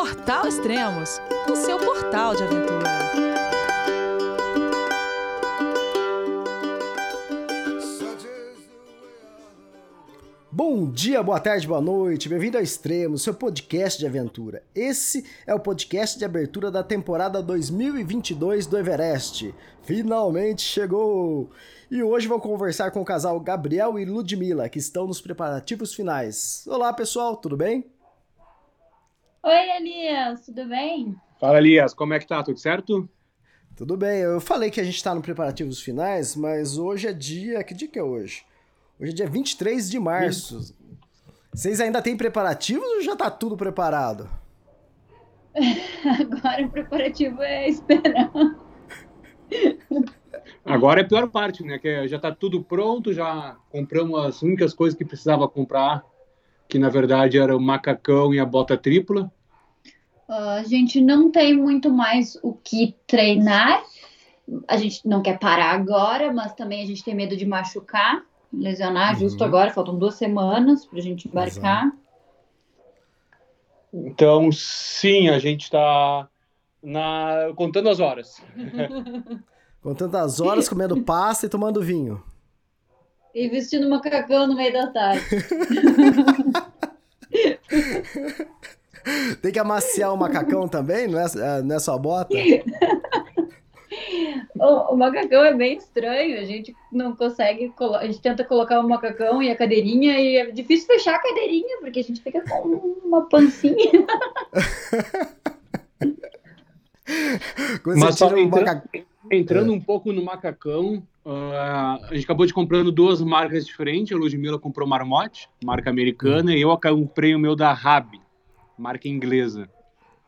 Portal Extremos, o seu portal de aventura. Bom dia, boa tarde, boa noite, bem-vindo ao Extremo, seu podcast de aventura. Esse é o podcast de abertura da temporada 2022 do Everest. Finalmente chegou! E hoje vou conversar com o casal Gabriel e Ludmila, que estão nos preparativos finais. Olá, pessoal, tudo bem? Oi, Elias, tudo bem? Fala, Elias, como é que tá? Tudo certo? Tudo bem, eu falei que a gente tá no preparativos finais, mas hoje é dia. Que dia que é hoje? Hoje é dia 23 de março. Vocês ainda têm preparativos ou já tá tudo preparado? Agora o preparativo é esperar. Agora é a pior parte, né? Que já tá tudo pronto, já compramos as únicas coisas que precisava comprar, que na verdade era o macacão e a bota tripla. Uh, a gente não tem muito mais o que treinar. A gente não quer parar agora, mas também a gente tem medo de machucar lesionar uhum. justo agora, faltam duas semanas para a gente embarcar. Exato. Então, sim, a gente está na... contando as horas. contando as horas, comendo pasta e tomando vinho. E vestindo macacão no meio da tarde. Tem que amaciar o macacão também, não é, não é só bota? O, o, macacão é bem estranho, a gente não consegue, a gente tenta colocar o macacão e a cadeirinha e é difícil fechar a cadeirinha porque a gente fica com uma pancinha. Mas só entra, entrando é. um pouco no macacão, uh, a gente acabou de comprando duas marcas diferentes. A Ludmilla comprou Marmotte, marca americana, hum. e eu comprei o meu da Rab, marca inglesa.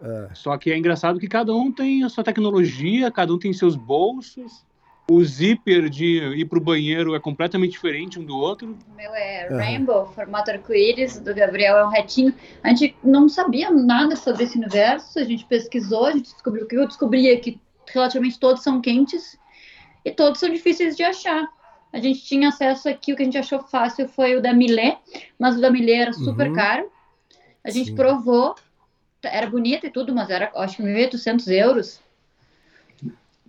É. Só que é engraçado que cada um tem a sua tecnologia, cada um tem seus bolsos. O zíper de ir para o banheiro é completamente diferente um do outro. O meu é Rainbow, formato arco-íris, do Gabriel é um retinho. A gente não sabia nada sobre esse universo, a gente pesquisou, a gente descobriu que eu descobri é que relativamente todos são quentes e todos são difíceis de achar. A gente tinha acesso aqui, o que a gente achou fácil foi o da Millet, mas o da Millet era super uhum. caro. A gente Sim. provou, era bonita e tudo, mas era acho que 1.800 euros.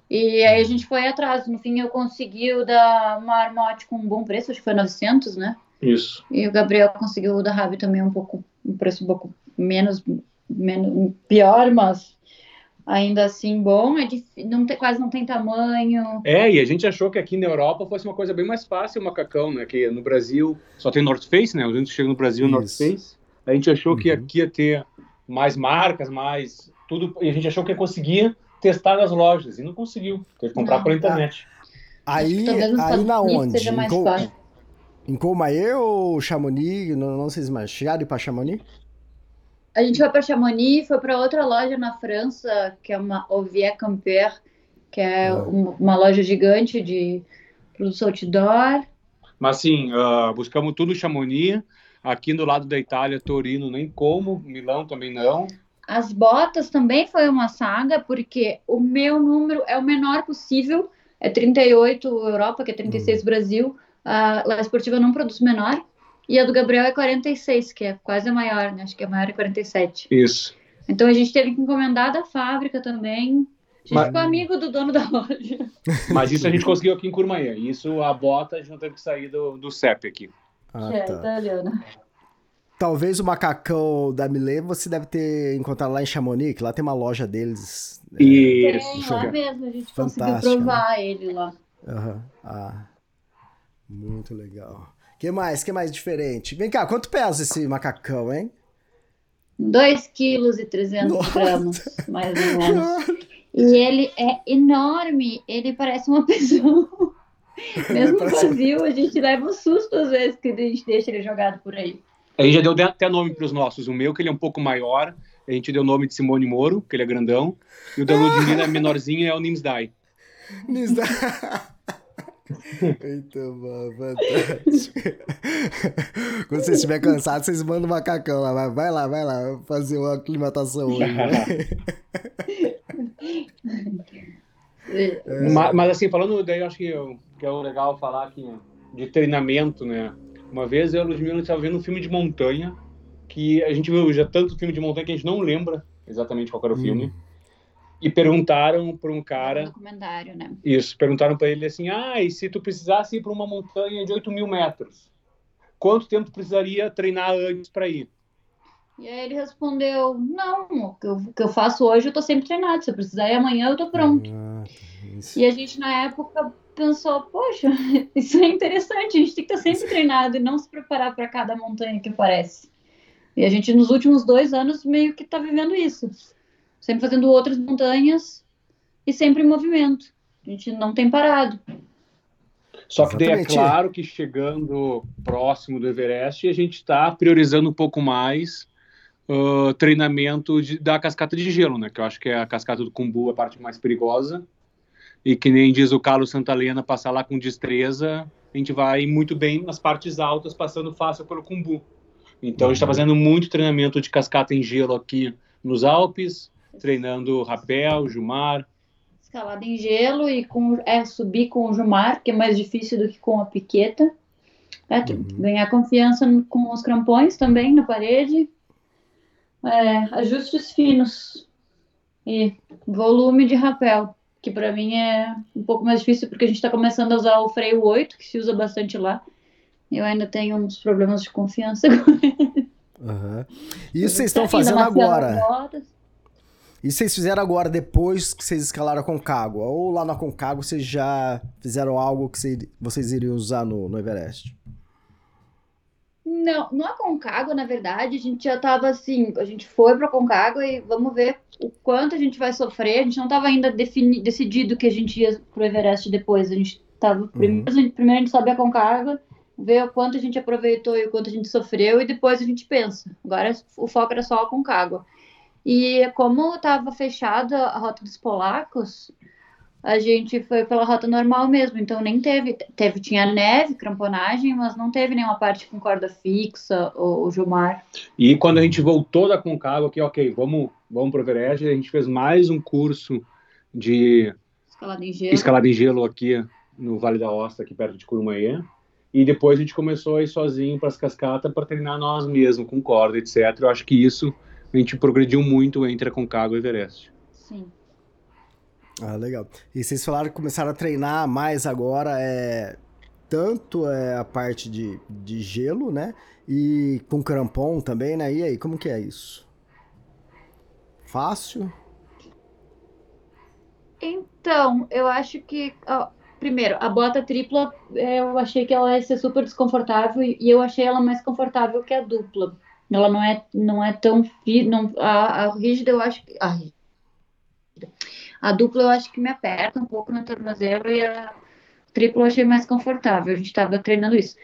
E aí a gente foi atrás. No fim, eu consegui o da Marmotte com um bom preço, acho que foi 900, né? Isso. E o Gabriel conseguiu o da Rabi também um pouco, um preço um pouco menos, menos pior, mas ainda assim bom. É difícil, não tem, quase não tem tamanho. É, e a gente achou que aqui na Europa fosse uma coisa bem mais fácil o macacão, né? Que no Brasil só tem North Face, né? A gente chega no Brasil Isso. North Face. A gente achou uhum. que aqui ia ter mais marcas, mais tudo, e a gente achou que conseguia testar nas lojas, e não conseguiu, teve que comprar não, pela internet. Aí, aí na onde? Em, Co em Comaê ou Chamonix? Não, não sei mais. Chegaram para Chamonix? A gente foi para Chamonix, foi para outra loja na França, que é uma Ovier Camper, que é ah. uma, uma, loja gigante de produtos outdoor. Mas sim, uh, buscamos tudo Chamonix, Aqui do lado da Itália, Torino nem como, Milão também não. As botas também foi uma saga, porque o meu número é o menor possível, é 38 Europa, que é 36 uhum. Brasil. A La Esportiva não produz menor. E a do Gabriel é 46, que é quase a maior, né? Acho que a maior é 47. Isso. Então a gente teve que encomendar da fábrica também. A gente Mas... ficou amigo do dono da loja. Mas isso a gente conseguiu aqui em Curmaia. Isso, a bota, a gente não teve que sair do, do CEP aqui. Ah, que é tá. italiana. Talvez o macacão da Milê você deve ter encontrado lá em Chamonix, que lá tem uma loja deles. Isso. Tem, lá mesmo, a gente conseguiu provar né? ele lá. Uhum. Ah, muito legal. Que mais? que mais diferente? Vem cá, quanto pesa esse macacão, hein? 2 quilos e 300 gramas, mais ou menos. E ele é enorme, ele parece uma pessoa. Mesmo vazio, a gente leva um susto às vezes que a gente deixa ele jogado por aí. A gente já deu até nome para os nossos. O meu, que ele é um pouco maior, a gente deu o nome de Simone Moro, que ele é grandão. E o da Ludmilla, menorzinho, é o Nimsdai. Nimsdai. Muito bom, fantástico. Quando você estiver cansado, vocês mandam o macacão lá. Vai lá, vai lá, fazer uma aclimatação hoje. Né? É. Mas, mas, assim, falando daí, eu acho que, eu, que é legal falar aqui de treinamento, né? Uma vez eu e a Ludmilla estava vendo um filme de montanha, que a gente viu já tanto filme de montanha que a gente não lembra exatamente qual era o Hum. filme. E perguntaram para um É um cara, documentário, né? isso, perguntaram para ele assim: ah, e se tu precisasse ir para uma montanha de 8 mil metros, quanto tempo tu precisaria treinar antes para ir? E aí ele respondeu: Não, o que eu, o que eu faço hoje eu tô sempre treinado. Se eu precisar ir amanhã, eu tô pronto. Ah, isso. E a gente, na época, pensou: Poxa, isso é interessante. A gente tem que estar sempre treinado e não se preparar para cada montanha que aparece. E a gente, nos últimos dois anos, meio que tá vivendo isso. Sempre fazendo outras montanhas e sempre em movimento. A gente não tem parado. Só que daí é claro que chegando próximo do Everest, a gente está priorizando um pouco mais ah, treinamento de- da cascata de gelo, né? Que eu acho que é a cascata do Cumbu a parte mais perigosa. E que nem diz o Carlos Santalena, passar lá com destreza, a gente vai muito bem nas partes altas, passando fácil pelo Cumbu. Então a gente está fazendo muito treinamento de cascata em gelo aqui nos Alpes, treinando rapel, Jumar. Escalada em gelo e com, é, subir com o Jumar, que é mais difícil do que com a piqueta. É, Uhum. Ganhar confiança com os crampões também na parede. É, ajustes finos. E volume de rapel, que para mim é um pouco mais difícil porque a gente está começando a usar o freio 8, que se usa bastante lá. Eu ainda tenho uns problemas de confiança. Aham. E isso vocês estão Ainda fazendo agora? botas. Isso vocês fizeram agora, depois que vocês escalaram a Concagua? Ou lá na Concagua vocês já fizeram algo que cê- vocês iriam usar no, no Everest? Não, no Aconcagua, na verdade, a gente já estava assim, a gente foi para Aconcagua e vamos ver o quanto a gente vai sofrer. A gente não estava ainda defini- decidido que a gente ia pro Everest depois. A gente tava primeiro, a gente, primeiro a gente sobe a Aconcagua, vê o quanto a gente aproveitou e o quanto a gente sofreu e depois a gente pensa. Agora o foco era só a Aconcagua. E como estava fechada a rota dos polacos, a gente foi pela rota normal mesmo, então nem teve, teve tinha neve, cramponagem, mas não teve nenhuma parte com corda fixa ou, ou Jumar. E quando a gente voltou da Concagua, aqui, ok, vamos, vamos pro Everest, a gente fez mais um curso de Escalada em gelo. escalada em gelo aqui no Vale da Osta, aqui perto de Curumaê. E depois a gente começou a ir sozinho para as cascatas para treinar nós mesmos, com corda, etc. Eu acho que isso a gente progrediu muito entre a Concagua e o Everest. Sim. Ah, legal. E vocês falaram que começaram a treinar mais agora, é tanto é a parte de, de gelo, né? E com crampon também, né? E aí, como que é isso? Fácil? Então, eu acho que, ó, primeiro, a bota tripla, é, eu achei que ela ia ser super desconfortável e eu achei ela mais confortável que a dupla. Ela não é, não é tão não, a, a rígida eu acho que a, a dupla eu acho que me aperta um pouco no tornozelo e a tripla eu achei mais confortável. A gente estava treinando isso.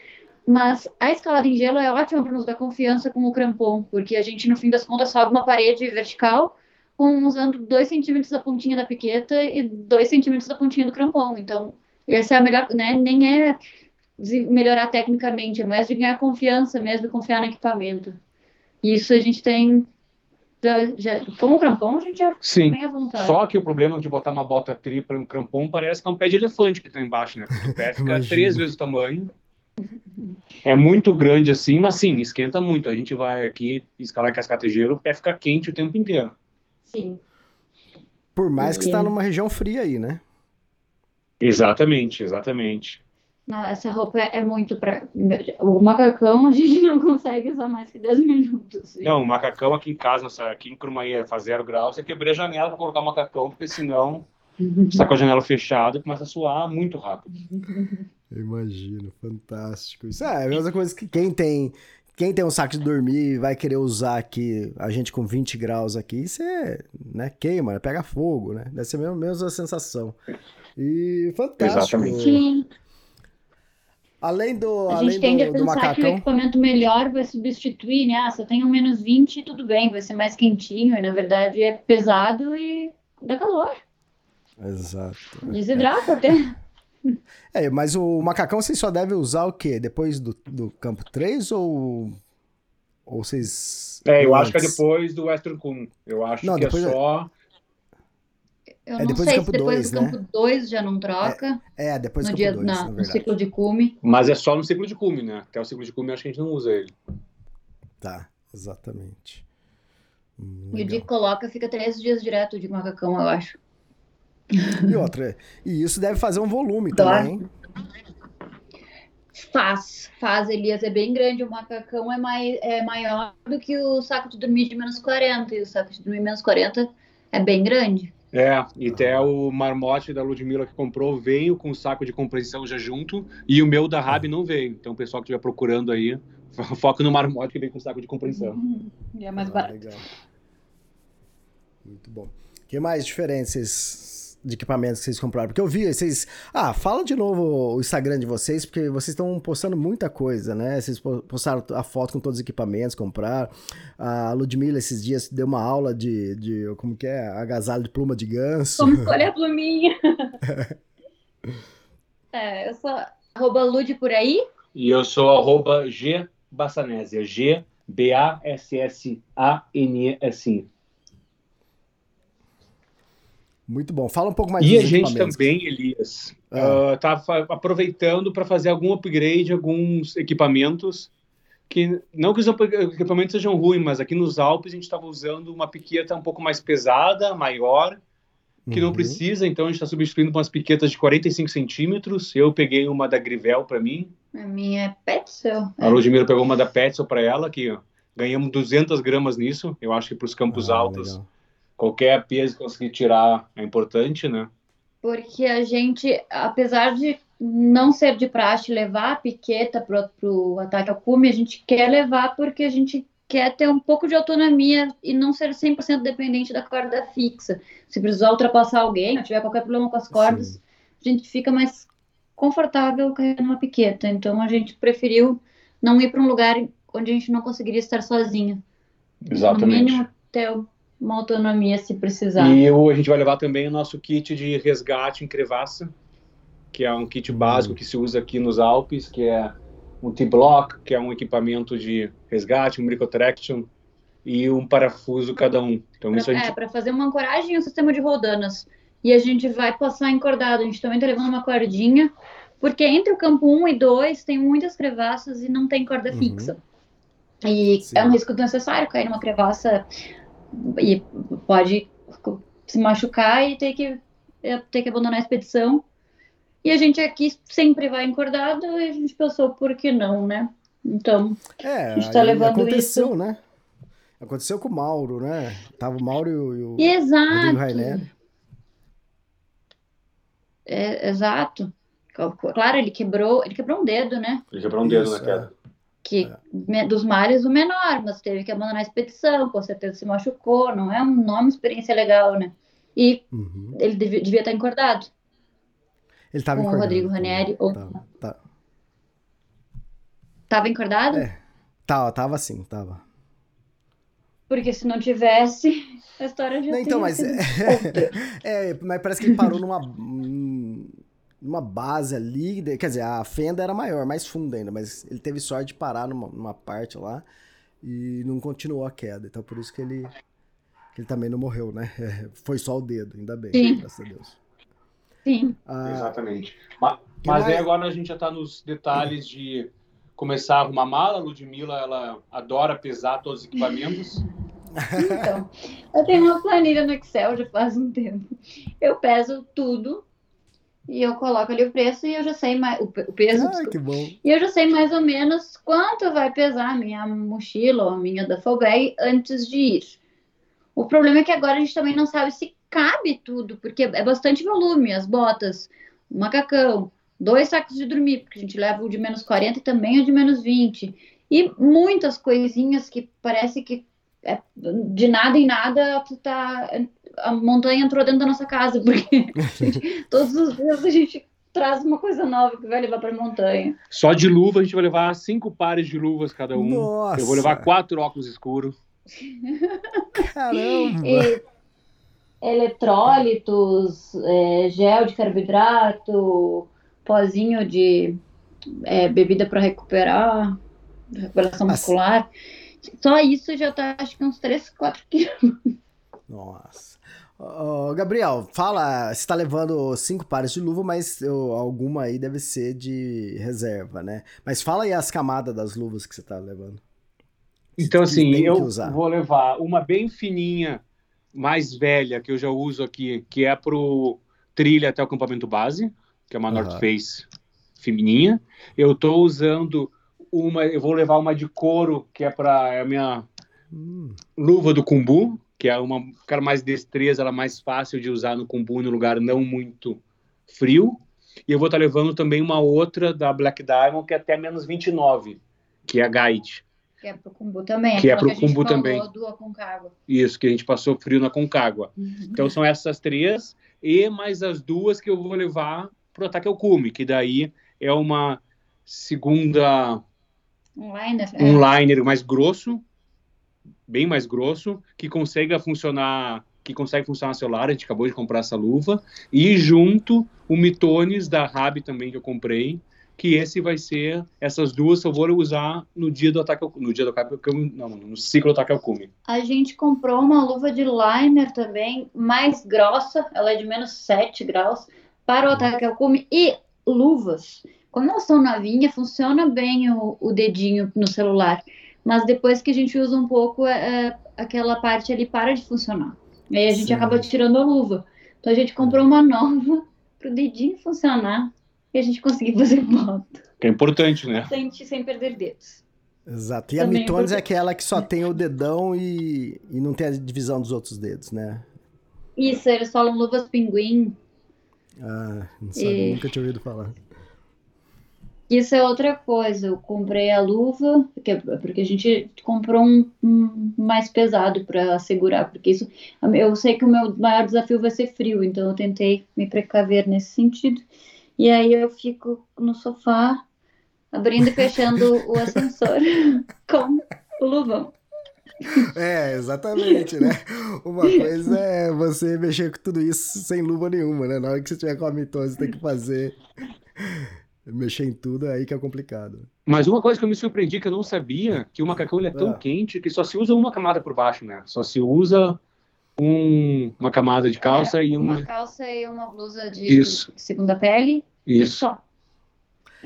Mas a escalada em gelo é ótima para nos dar confiança com o crampon, porque a gente, no fim das contas, sobe uma parede vertical com, usando 2 centímetros da pontinha da piqueta e 2 centímetros da pontinha do crampon. Então, essa é a melhor, né? Nem é melhorar tecnicamente, é mais de ganhar confiança mesmo confiar no equipamento. Isso a gente tem. Já, já, com o crampon, a gente já Sim. tem à vontade. Só que o problema de botar uma bota tripla um crampon parece que é um pé de elefante que tá embaixo, né? Porque o pé fica três vezes o tamanho. É muito grande assim, mas sim, esquenta muito. A gente vai aqui escalar cascata de gelo, o pé fica quente o tempo inteiro. Sim. Por mais que está numa região fria aí, né? Exatamente, exatamente. Não, essa roupa é, é muito para. O macacão a gente não consegue usar mais que 10 minutos. Não, o macacão aqui em casa, nossa, aqui em Crumaí faz zero grau, você quebrei a janela para colocar o macacão, porque senão está com a janela fechada e começa a suar muito rápido. Eu imagino, fantástico. Isso é a mesma coisa que quem tem. Quem tem um saco de dormir e vai querer usar aqui, a gente com 20 graus aqui, você né, queima, né, pega fogo, né? Deve ser a mesma, mesma sensação. E fantástico. Exatamente. Sim. Além do, A além gente tende a do, do pensar que o macacão. equipamento melhor vai substituir, né? Ah, se eu tenho um menos 20, tudo bem, vai ser mais quentinho. E na verdade é pesado e dá calor. Exato. Desidrata até. É, mas o macacão vocês só devem usar o quê? Depois do, do campo 3 ou. Ou vocês. É, eu acho que é antes? depois do Western Kun. Eu acho Não, que é depois é- só. Eu É não depois do sei campo se depois dois, do né? campo 2 já não troca. É, depois do no, campo dia, 2, na- na no ciclo de cume. Mas é só no ciclo de cume, né? Até o ciclo de cume acho que a gente não usa ele. Tá. Exatamente. Hum, e o dia que coloca fica três dias direto de macacão, eu acho. E outra, e isso deve fazer um volume também. Faz, faz, Elias, é bem grande. O macacão é, mai, é maior do que o saco de dormir de menos 40. E o saco de dormir menos 40 é bem grande. É, e até o marmote da Ludmilla que comprou veio com o saco de compreensão já junto, e o meu da Rabi não veio. Então, o pessoal que estiver procurando aí, foca no marmote que vem com o saco de compreensão. Uhum. é mais ah, barato. Legal. Muito bom. O que mais diferenças de equipamentos que vocês compraram? Porque eu vi, vocês. Ah, fala de novo o Instagram de vocês, porque vocês estão postando muita coisa, né? Vocês postaram a foto com todos os equipamentos, compraram. A Ludmilla esses dias deu uma aula de. de como que é? Agasalho de pluma de ganso. Como escolher a pluminha. é, eu sou arroba Lud por aí. E eu sou arroba G Bassanésia. G B-A-S-S-A-N-E-S-I. Muito bom. Fala um pouco mais E a gente também, Elias, está é. uh, aproveitando para fazer algum upgrade, alguns equipamentos que não que os equipamentos sejam ruins, mas aqui nos Alpes a gente estava usando uma piqueta um pouco mais pesada, maior, que uhum. não precisa, então a gente está substituindo com umas piquetas de 45 centímetros. Eu peguei uma da Grivel para mim. A minha é Petzl. A Ludmilla pegou uma da Petzl para ela, que ó, ganhamos 200 gramas nisso. Eu acho que para os campos ah, altos legal qualquer peso conseguir tirar é importante, né? Porque a gente, apesar de não ser de praxe levar a piqueta para o ataque ao cume, a gente quer levar porque a gente quer ter um pouco de autonomia e não ser 100% dependente da corda fixa. Se precisar ultrapassar alguém, tiver qualquer problema com as cordas, Sim. a gente fica mais confortável carregando uma piqueta. Então a gente preferiu não ir para um lugar onde a gente não conseguiria estar sozinha. Exatamente. No mínimo ter uma autonomia se precisar. E eu, a gente vai levar também o nosso kit de resgate em crevassa, que é um kit básico que se usa aqui nos Alpes, que é um T-Block, que é um equipamento de resgate, um Microtraction e um parafuso cada um. Então, pra, isso a gente... É, para fazer uma ancoragem e um sistema de rodanas. E a gente vai passar encordado. A gente também está levando uma cordinha, porque entre o campo 1 e 2 tem muitas crevasses e não tem corda uhum. fixa. E Sim. é um risco necessário cair numa crevassa e pode se machucar e ter que, é, ter que abandonar a expedição. E a gente aqui sempre vai encordado e a gente pensou, por que não, né? Então, é, a gente tá levando aconteceu, isso. né? Aconteceu com o Mauro, né? Tava o Mauro e o, exato. Rainer. É, exato. Claro, ele quebrou, ele quebrou um dedo, né? Ele quebrou um dedo isso, na queda. É que é. Dos mares o menor, mas teve que abandonar a expedição, com certeza se machucou, não é um nome experiência legal, né? E uhum. ele devia, devia, estar encordado. Ele estava encordado. Com o Rodrigo Ranieri. Ou... Tá, tá. Tava encordado? É. Tava, tava sim, tava. Porque se não tivesse, a história já não, Então, mas é, é, mas parece que ele parou numa numa base ali, quer dizer, a fenda era maior, mais funda ainda, mas ele teve sorte de parar numa, numa parte lá e não continuou a queda. Então por isso que ele, que ele também não morreu, né? É, foi só o dedo, ainda bem, Sim. graças a Deus. Sim. Ah, Exatamente. Mas, mas aí agora a gente já está nos detalhes de começar a arrumar mala. A Ludmilla, ela adora pesar todos os equipamentos. Então, eu tenho uma planilha no Excel já faz um tempo. Eu peso tudo e eu coloco ali o preço e eu já sei mais o, peso. Ai, que bom. E eu já sei mais ou menos quanto vai pesar a minha mochila ou a minha duffel bag antes de ir. O problema é que agora a gente também não sabe se cabe tudo, porque é bastante volume, as botas, o macacão, dois sacos de dormir, porque a gente leva o de menos 40 e também o de menos 20. E muitas coisinhas que parece que é, de nada em nada tá a montanha entrou dentro da nossa casa, porque gente, todos os dias a gente traz uma coisa nova que vai levar para a montanha. Só de luva a gente vai levar cinco pares de luvas cada um. Nossa. Eu vou levar quatro óculos escuros. Caramba! E eletrólitos, é, gel de carboidrato, pozinho de é, bebida para recuperar, recuperação muscular. Só isso já tá, acho que uns 3, 4 quilos. Nossa. Gabriel, fala, você está levando cinco pares de luva, mas eu, alguma aí deve ser de reserva, né? Mas fala aí as camadas das luvas que você está levando. Então, assim, eu vou levar uma bem fininha, mais velha, que eu já uso aqui, que é pro trilha até o acampamento base, que é uma Aham. North Face fininha. Eu tô usando uma, eu vou levar uma de couro, que é para a minha Hum, luva do Kumbu, que é uma cara mais destreza, ela é mais fácil de usar no Kumbu, no lugar não muito frio. E eu vou estar levando também uma outra da Black Diamond, que é até menos 29, que é a Guide. Que é pro Kumbu também. Que é aquela pro Kumbu falou também. Isso, que a gente passou frio na Concagua. Uhum. Então são essas três, e mais as duas que eu vou levar pro Ataque ao Cume, que daí é uma segunda Um liner. é. um liner mais grosso, bem mais grosso, que consegue funcionar, que consegue funcionar celular. A gente acabou de comprar essa luva e junto o Mitones da Rab também que eu comprei, que esse vai ser essas duas eu vou usar no dia do ataque ao, no dia do ataque ao não, no ciclo do ataque ao cume. A gente comprou uma luva de liner também, mais grossa, ela é de menos 7 graus, para o ataque ao cume. E luvas, quando elas estão na vinha, funciona bem o, o dedinho no celular. Mas depois que a gente usa um pouco, é, é, aquela parte ali para de funcionar. E aí a gente Sim. acaba tirando a luva. Então a gente comprou uma nova para o dedinho funcionar e a gente conseguir fazer foto Que é importante, né? sem, sem perder dedos. exato. E a Também Mitones é porque- aquela que só tem o dedão e, e não tem a divisão dos outros dedos, né? Isso, eles falam luvas pinguim. Ah, não sabia, E- nunca tinha ouvido falar. Isso é outra coisa. Eu comprei a luva, porque, porque a gente comprou um, um mais pesado para segurar, porque isso eu sei que o meu maior desafio vai ser frio, então eu tentei me precaver nesse sentido. E aí eu fico no sofá, abrindo e fechando o ascensor com o luvão. É, exatamente, né? Uma coisa é você mexer com tudo isso sem luva nenhuma, né? Na hora que você tiver com a mitose, você tem que fazer. Mexer em tudo, é aí que é complicado. Mas uma coisa que eu me surpreendi que eu não sabia, que o macacão ele é tão Ah. quente que só se usa uma camada por baixo, né? Só se usa um- uma camada de calça e uma Uma calça e uma blusa de Isso. segunda pele e isso. só.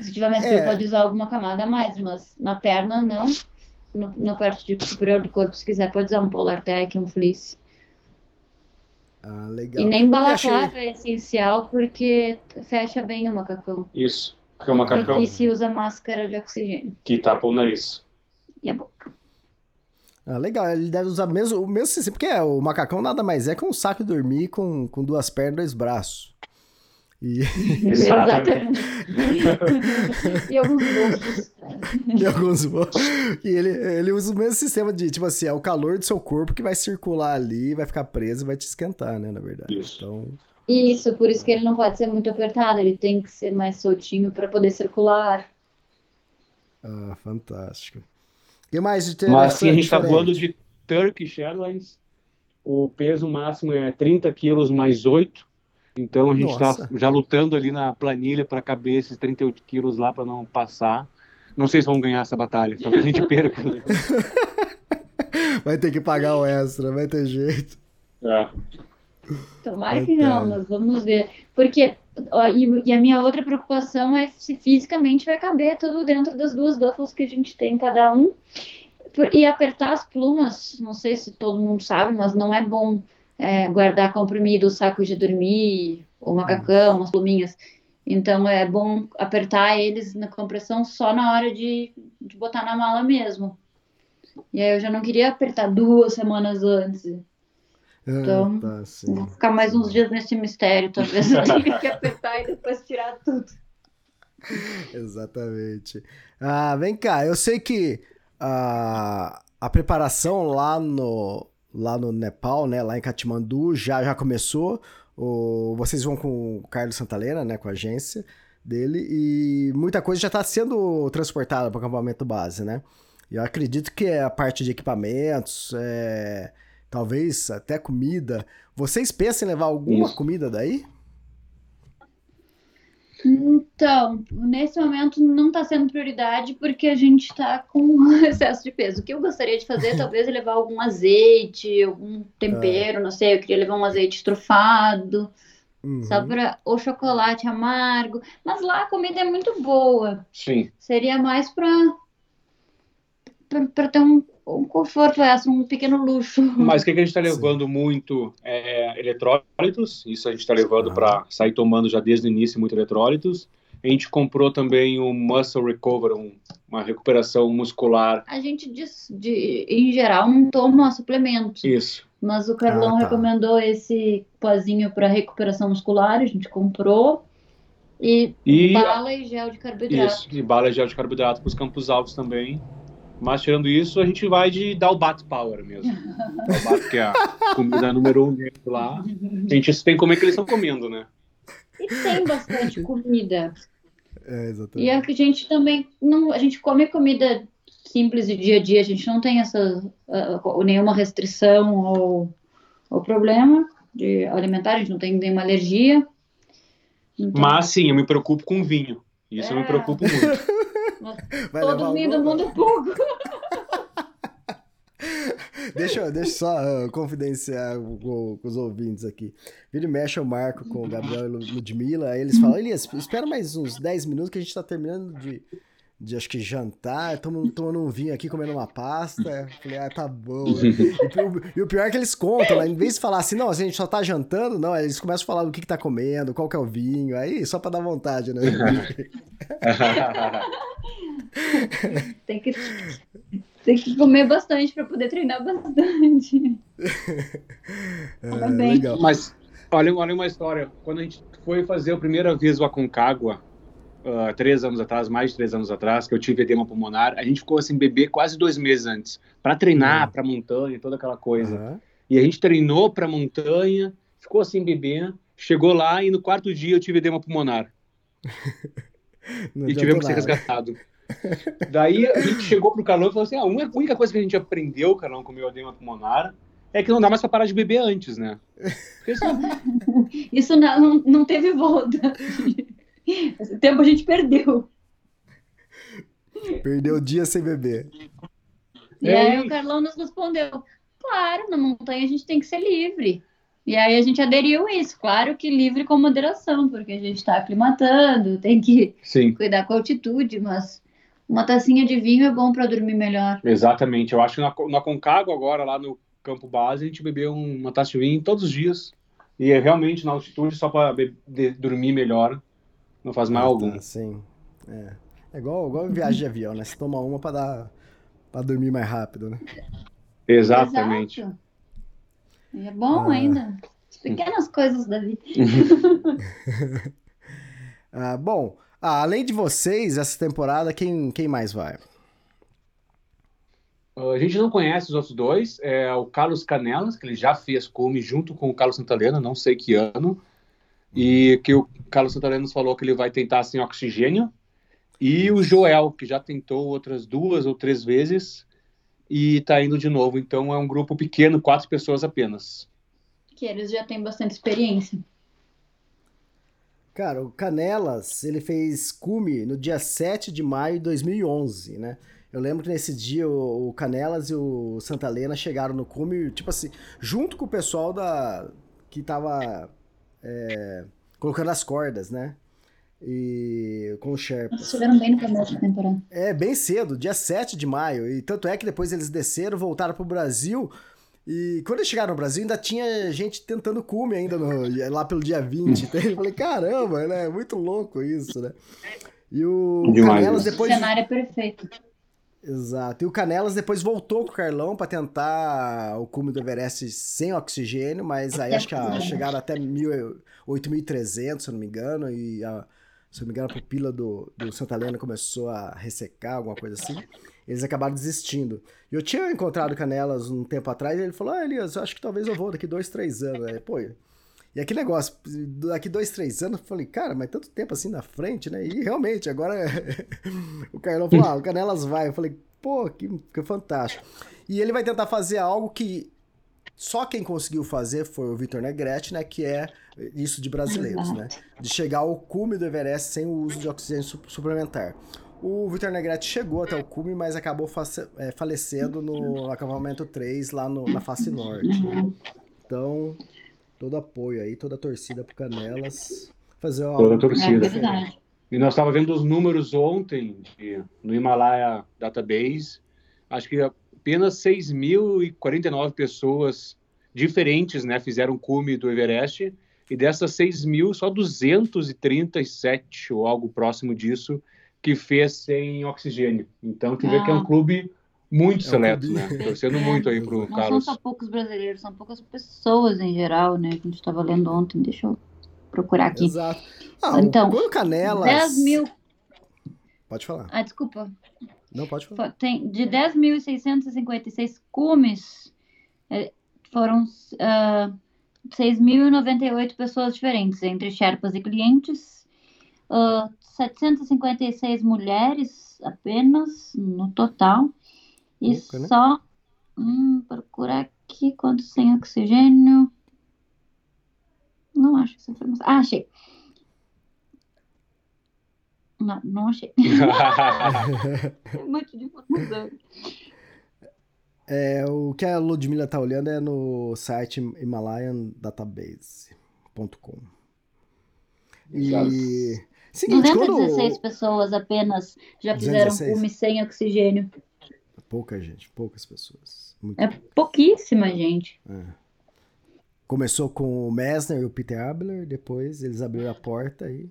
Se tiver mais frio, É. pode usar alguma camada a mais, mas na perna não. No, no parte de superior do corpo, se quiser, pode usar um polar tech, um fleece. Ah, legal. E nem balaclava achei- é essencial, porque fecha bem o macacão. Isso. Porque é o macacão E se usa máscara de oxigênio que tapa o nariz. e a boca. Ah, legal, ele deve usar mesmo, o mesmo sistema, porque é, o macacão nada mais é que um saco de dormir com, com duas pernas e dois braços. E, Exatamente. e alguns bolsos. e alguns voos. E ele, ele usa o mesmo sistema de, tipo assim, é o calor do seu corpo que vai circular ali, vai ficar preso e vai te esquentar, né, na verdade. Isso. Então, Isso, por isso que ele não pode ser muito apertado, ele tem que ser mais soltinho para poder circular. ah, fantástico. O que mais de Mas se a gente está voando de Turkish Airlines, o peso máximo é 30 quilos mais 8. Então a gente está já lutando ali na planilha para caber esses 38 quilos lá para não passar. Não sei se vão ganhar essa batalha, talvez a gente perca. né? Vai ter que pagar o extra, vai ter jeito. É. Tomara que não, mas vamos ver. Porque, ó, e, e a minha outra preocupação é se fisicamente vai caber tudo dentro das duas duffels que a gente tem cada um. E apertar as plumas, não sei se todo mundo sabe, mas não é bom é, guardar comprimido, saco de dormir, o macacão, as pluminhas. Então é bom apertar eles na compressão só na hora de, de botar na mala mesmo. E aí eu já não queria apertar duas semanas antes. Então, ah, tá, sim. Vou ficar mais uns dias nesse mistério, talvez eu tenha que apertar e depois tirar tudo. Exatamente. Ah, vem cá, eu sei que a, a preparação lá no, lá no Nepal, né, lá em Katmandu, já, já começou. O, vocês vão com o Carlos Santalena, né, com a agência dele, e muita coisa já está sendo transportada para o acampamento base, né? Eu acredito que é a parte de equipamentos, é, talvez até comida. Vocês pensam em levar alguma Isso. comida daí? Então, nesse momento não está sendo prioridade porque a gente está com excesso de peso. O que eu gostaria de fazer, talvez, é levar algum azeite, algum tempero, não sei. Eu queria levar um azeite trufado, Uhum. só para ou chocolate amargo. Mas lá a comida é muito boa. Sim. Seria mais para para ter um um conforto, é um pequeno luxo. Mas o que, que, a gente está levando Sim. muito é eletrólitos, isso a gente está levando ah. para sair tomando já desde o início muito eletrólitos. A gente comprou também um Muscle Recover, um, uma recuperação muscular. A gente, de, de, em geral, não toma suplemento. Isso. Mas o Carlão ah, tá. recomendou esse pozinho para recuperação muscular, a gente comprou. E, e, bala e gel de carboidrato. Isso, e bala e gel de carboidrato para os campos altos também. Mas tirando isso, a gente vai de Dalbat Power mesmo. Dalbat, que é a comida número um lá. A gente tem como é que eles estão comendo, né? E tem bastante comida. É, exatamente. E a gente também não, a gente come comida simples de dia a dia, a gente não tem essa uh, nenhuma restrição ou, ou problema de alimentar, a gente não tem nenhuma alergia. Então... Mas sim, eu me preocupo com vinho. Isso é... eu me é. preocupo muito. todo vinho do mundo pouco. deixa, deixa eu só uh, confidenciar com, com, os ouvintes aqui. Vira e mexe eu marco com o Gabriel e Ludmilla, aí eles falam, Elias, espera mais uns 10 minutos que a gente tá terminando de, de acho que jantar, tomando, tomando um vinho aqui, comendo uma pasta. Falei, ah, tá bom. e, e, o pior é que eles contam, né? Em vez de falar assim, não, a gente só tá jantando, não, eles começam a falar do que, que tá comendo, qual que é o vinho, aí só pra dar vontade, né? tem que tem que comer bastante para poder treinar bastante. É, legal. Mas olha, olha uma história. Quando a gente foi fazer a primeira vez o Aconcagua, uh, três anos atrás, mais de três anos atrás, que eu tive edema pulmonar, a gente ficou assim, beber quase dois meses antes, para treinar, uhum. para montanha, toda aquela coisa. Uhum. E a gente treinou para montanha, ficou assim, bebendo, chegou lá e no quarto dia eu tive edema pulmonar. e tivemos que ser resgatado. Daí a gente chegou pro Carlão e falou assim: ah, a única coisa que a gente aprendeu, Carlão, com o meu edema pulmonar, é que não dá mais pra parar de beber antes, né? Isso, Isso não, não teve volta. Esse tempo a gente perdeu. Perdeu o dia sem beber. E aí o Carlão nos respondeu: claro, na montanha a gente tem que ser livre. E aí a gente aderiu a isso, claro que livre com moderação, porque a gente está aclimatando, tem que Sim. cuidar com a altitude, mas uma tacinha de vinho é bom para dormir melhor. Exatamente. Eu acho que na, na Concagua, agora, lá no campo base, a gente bebeu uma taça de vinho todos os dias. E é realmente na altitude, só para dormir melhor, não faz mal ah, algum. Tá, sim. É. é igual, igual viagem de avião, né? Você toma uma para dar para dormir mais rápido, né? Exatamente. Exato. E é bom ah. ainda. As pequenas coisas da vida. ah, bom, ah, além de vocês, essa temporada, quem, quem mais vai? Uh, a gente não conhece os outros dois. É o Carlos Canelas, que ele já fez come junto com o Carlos Santalena, não sei que ano. E que o Carlos Santalena nos falou que ele vai tentar sem oxigênio. E o Joel, que já tentou outras duas ou três vezes e está indo de novo. Então é um grupo pequeno, quatro pessoas apenas. Que eles já têm bastante experiência. Cara, o Canelas, ele fez cume no dia 7 de maio de 2011, né? Eu lembro que nesse dia o, Canelas e o Santa Helena chegaram no cume, tipo assim, junto com o pessoal da que tava é, colocando as cordas, né? E com o Sherpa. Eles estiveram bem no começo da temporada. É, bem cedo, dia 7 de maio. E tanto é que depois eles desceram, voltaram pro Brasil e quando eles chegaram no Brasil, ainda tinha gente tentando cume ainda no, lá pelo dia 20. Então eu falei, caramba, né? É muito louco isso, né? E o Demais, Canelas depois. O cenário é perfeito. Exato. E o Canelas depois voltou com o Carlão para tentar o cume do Everest sem oxigênio, mas aí acho que a, chegaram até 8.300, se eu não me engano, e a, se eu não me engano a pupila do, do Santa Helena começou a ressecar, alguma coisa assim eles acabaram desistindo. E eu tinha encontrado Canelas um tempo atrás e ele falou: Ah, Elias, acho que talvez eu vou daqui dois, três anos. Aí, pô, e aquele negócio, daqui dois, três anos, eu falei, cara, mas tanto tempo assim na frente, né? E realmente, agora o Carlão falou: Ah, o Canelas vai. Eu falei, pô, que, que fantástico. E ele vai tentar fazer algo que só quem conseguiu fazer foi o Vitor Negrete, né? Que é isso de brasileiros, né? De chegar ao cume do Everest sem o uso de oxigênio suplementar. O Vitor Negrete chegou até o cume, mas acabou é, falecendo no acampamento 3 lá no, na face norte. Então, todo apoio aí, toda a torcida pro Canelas. Fazer uma. Toda a torcida. É e nós estávamos vendo os números ontem de, no Himalaya Database. Acho que apenas 6.049 pessoas diferentes, né, fizeram cume do Everest, e dessas 6 mil, só 237 ou algo próximo disso que fez sem oxigênio. Então, tu ah. vê que é um ah. clube muito é seleto, né? Torcendo muito aí pro Não Carlos. Não são só poucos brasileiros, são poucas pessoas em geral, né? A gente estava lendo ontem, deixa eu procurar aqui. Exato. Ah, então, o Canelas... 10 mil... Pode falar. Ah, desculpa. Não, pode falar. Tem, de 10.656 cumes, é, foram uh, ah, 6.098 pessoas diferentes, entre Sherpas e clientes, uh, ah, 756 mulheres apenas no total, e né? só. Hum, procurar aqui quantos sem oxigênio. Não acho essa informação. Ah, achei. Não, não achei. um monte de informação. É, o que a Ludmilla tá olhando é no site himalayandatabase.com. E. Seguinte, 216 quando... pessoas apenas já fizeram 216. cume sem oxigênio. Pouca gente, poucas pessoas. Muito é pouquíssima gente. É. Começou com o Messner e o Peter Abler, depois eles abriram a porta e.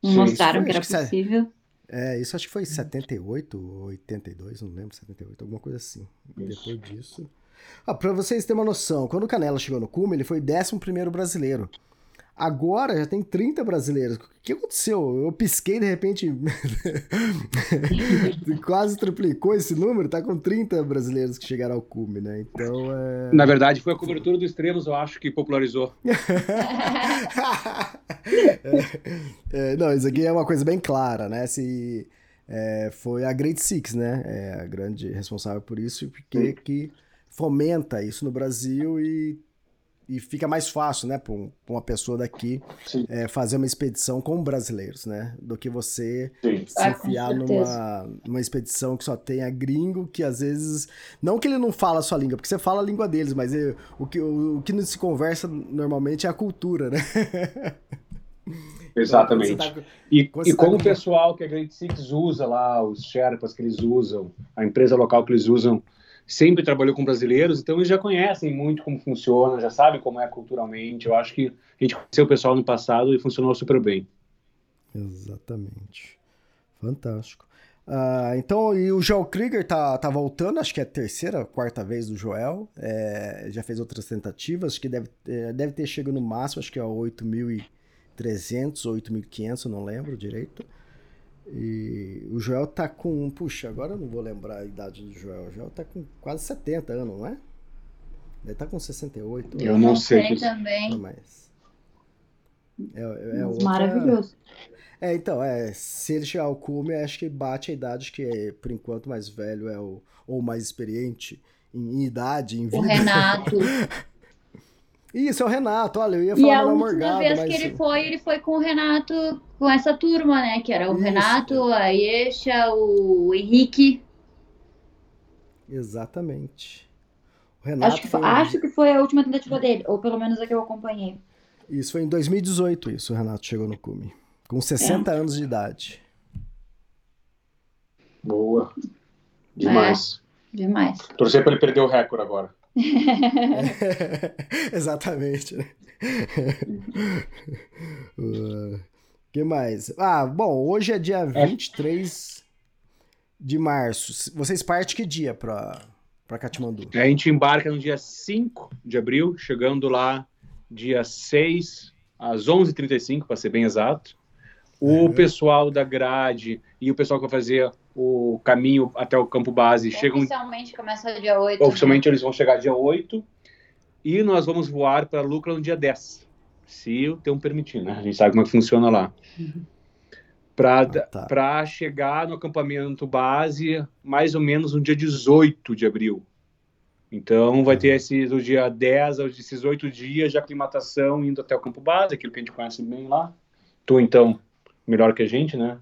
Mostraram que era possível. É, isso acho que foi em 78 ou 82, não lembro, 78, alguma coisa assim. Depois disso. Ah, pra vocês terem uma noção, quando o Canela chegou no cume, ele foi 11 brasileiro. Agora já tem 30 brasileiros. O que aconteceu? Eu pisquei de repente. quase triplicou esse número, tá com 30 brasileiros que chegaram ao cume, né? Então. É... Na verdade, foi a cobertura do extremos, eu acho, que popularizou. é, é, não, isso aqui é uma coisa bem clara, né? Se, é, foi a Great Six, né? É a grande responsável por isso, porque que fomenta isso no Brasil e e fica mais fácil, né, para um, uma pessoa daqui é, fazer uma expedição com brasileiros, né, do que você Sim. se ah, enfiar numa, numa expedição que só tenha gringo, que às vezes, não que ele não fala a sua língua, porque você fala a língua deles, mas ele, o, que, o, o que não se conversa normalmente é a cultura, né? Exatamente. Então, tá, e, e como o pessoal que a Great Six usa lá, os Sherpas que eles usam, a empresa local que eles usam, sempre trabalhou com brasileiros, então eles já conhecem muito como funciona, já sabem como é culturalmente. Eu acho que a gente conheceu o pessoal no passado e funcionou super bem. Exatamente. Fantástico. Uh, então, e o Joel Krieger tá, tá voltando, acho que é a terceira, quarta vez do Joel. É, já fez outras tentativas, acho que deve, é, deve ter chegado no máximo, acho que é 8.300 ou 8.500, não lembro direito. E o Joel tá com. Puxa, agora eu não vou lembrar a idade do Joel. O Joel tá com quase 70 anos, não é? Ele tá com 68. Eu não, sei. sei também. Não, mas. É, é outra... Maravilhoso. É, então, é, se ele chegar ao cume, acho que bate a idade que, é, por enquanto, mais velho é o, ou mais experiente em, em idade, em vida. O Renato. Isso, é o Renato, olha, eu ia falar e a última Morgado, vez mas... que ele foi, ele foi com o Renato, com essa turma, né? Que era o Isso. Renato, a Yesha, o Henrique. Exatamente. O Renato acho, que foi, acho que foi a última tentativa dele, ou pelo menos a que eu acompanhei. Isso foi em 2018, isso, o Renato chegou no cume. Com 60 é. anos de idade. Boa. Demais. É, demais. Torcer para ele perder o recorde agora. Exatamente. uh, que mais? Ah, bom, hoje é dia 23 de março. Vocês partem que dia para para Katmandu? A gente embarca no dia 5 de abril, chegando lá dia 6 às 11h35, para ser bem exato. O uhum. pessoal da grade e o pessoal que vai fazer o caminho até o campo base chegam. Oficialmente começa dia 8. Oficialmente né? eles vão chegar dia 8 e nós vamos voar para Lucra no dia 10, se o tempo permitir, né? A gente sabe como é que funciona lá. Uhum. Para ah, tá. chegar no acampamento base mais ou menos no dia 18 de abril. Então vai ter uhum. esse do dia 10 aos esses oito dias de aclimatação indo até o campo base, aquilo que a gente conhece bem lá. Tu então melhor que a gente, né?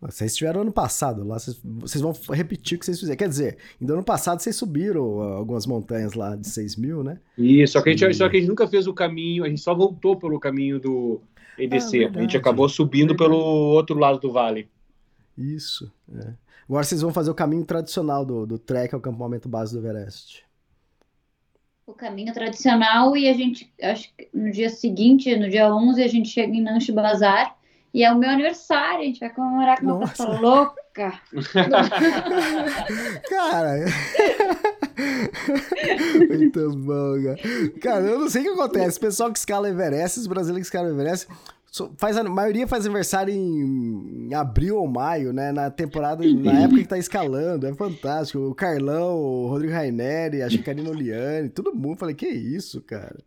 Vocês estiveram ano passado lá, vocês, vocês, vão repetir o que vocês fizeram. Quer dizer, ainda ano passado vocês subiram algumas montanhas lá de 6 mil, né? Isso, só que, a gente, e... só que a gente nunca fez o caminho, a gente só voltou pelo caminho do EDC. Ah, a gente acabou subindo verdade. pelo outro lado do vale. Isso, é. Agora vocês vão fazer o caminho tradicional do, do trek ao acampamento base do Everest. O caminho tradicional e a gente, acho que no dia seguinte, no dia 11, a gente chega em Nanche Bazar e é o meu aniversário, a gente vai comemorar com uma festa louca. Cara. Muito bom, cara. Cara, eu não sei o que acontece. O pessoal que escala Everest, os brasileiros que escalam Everest, faz, a maioria faz aniversário em, em abril ou maio, né? Na temporada, na época que tá escalando. É fantástico. O Carlão, o Rodrigo Raineri, a Chicarina Oliane, todo mundo. Falei, que isso, cara?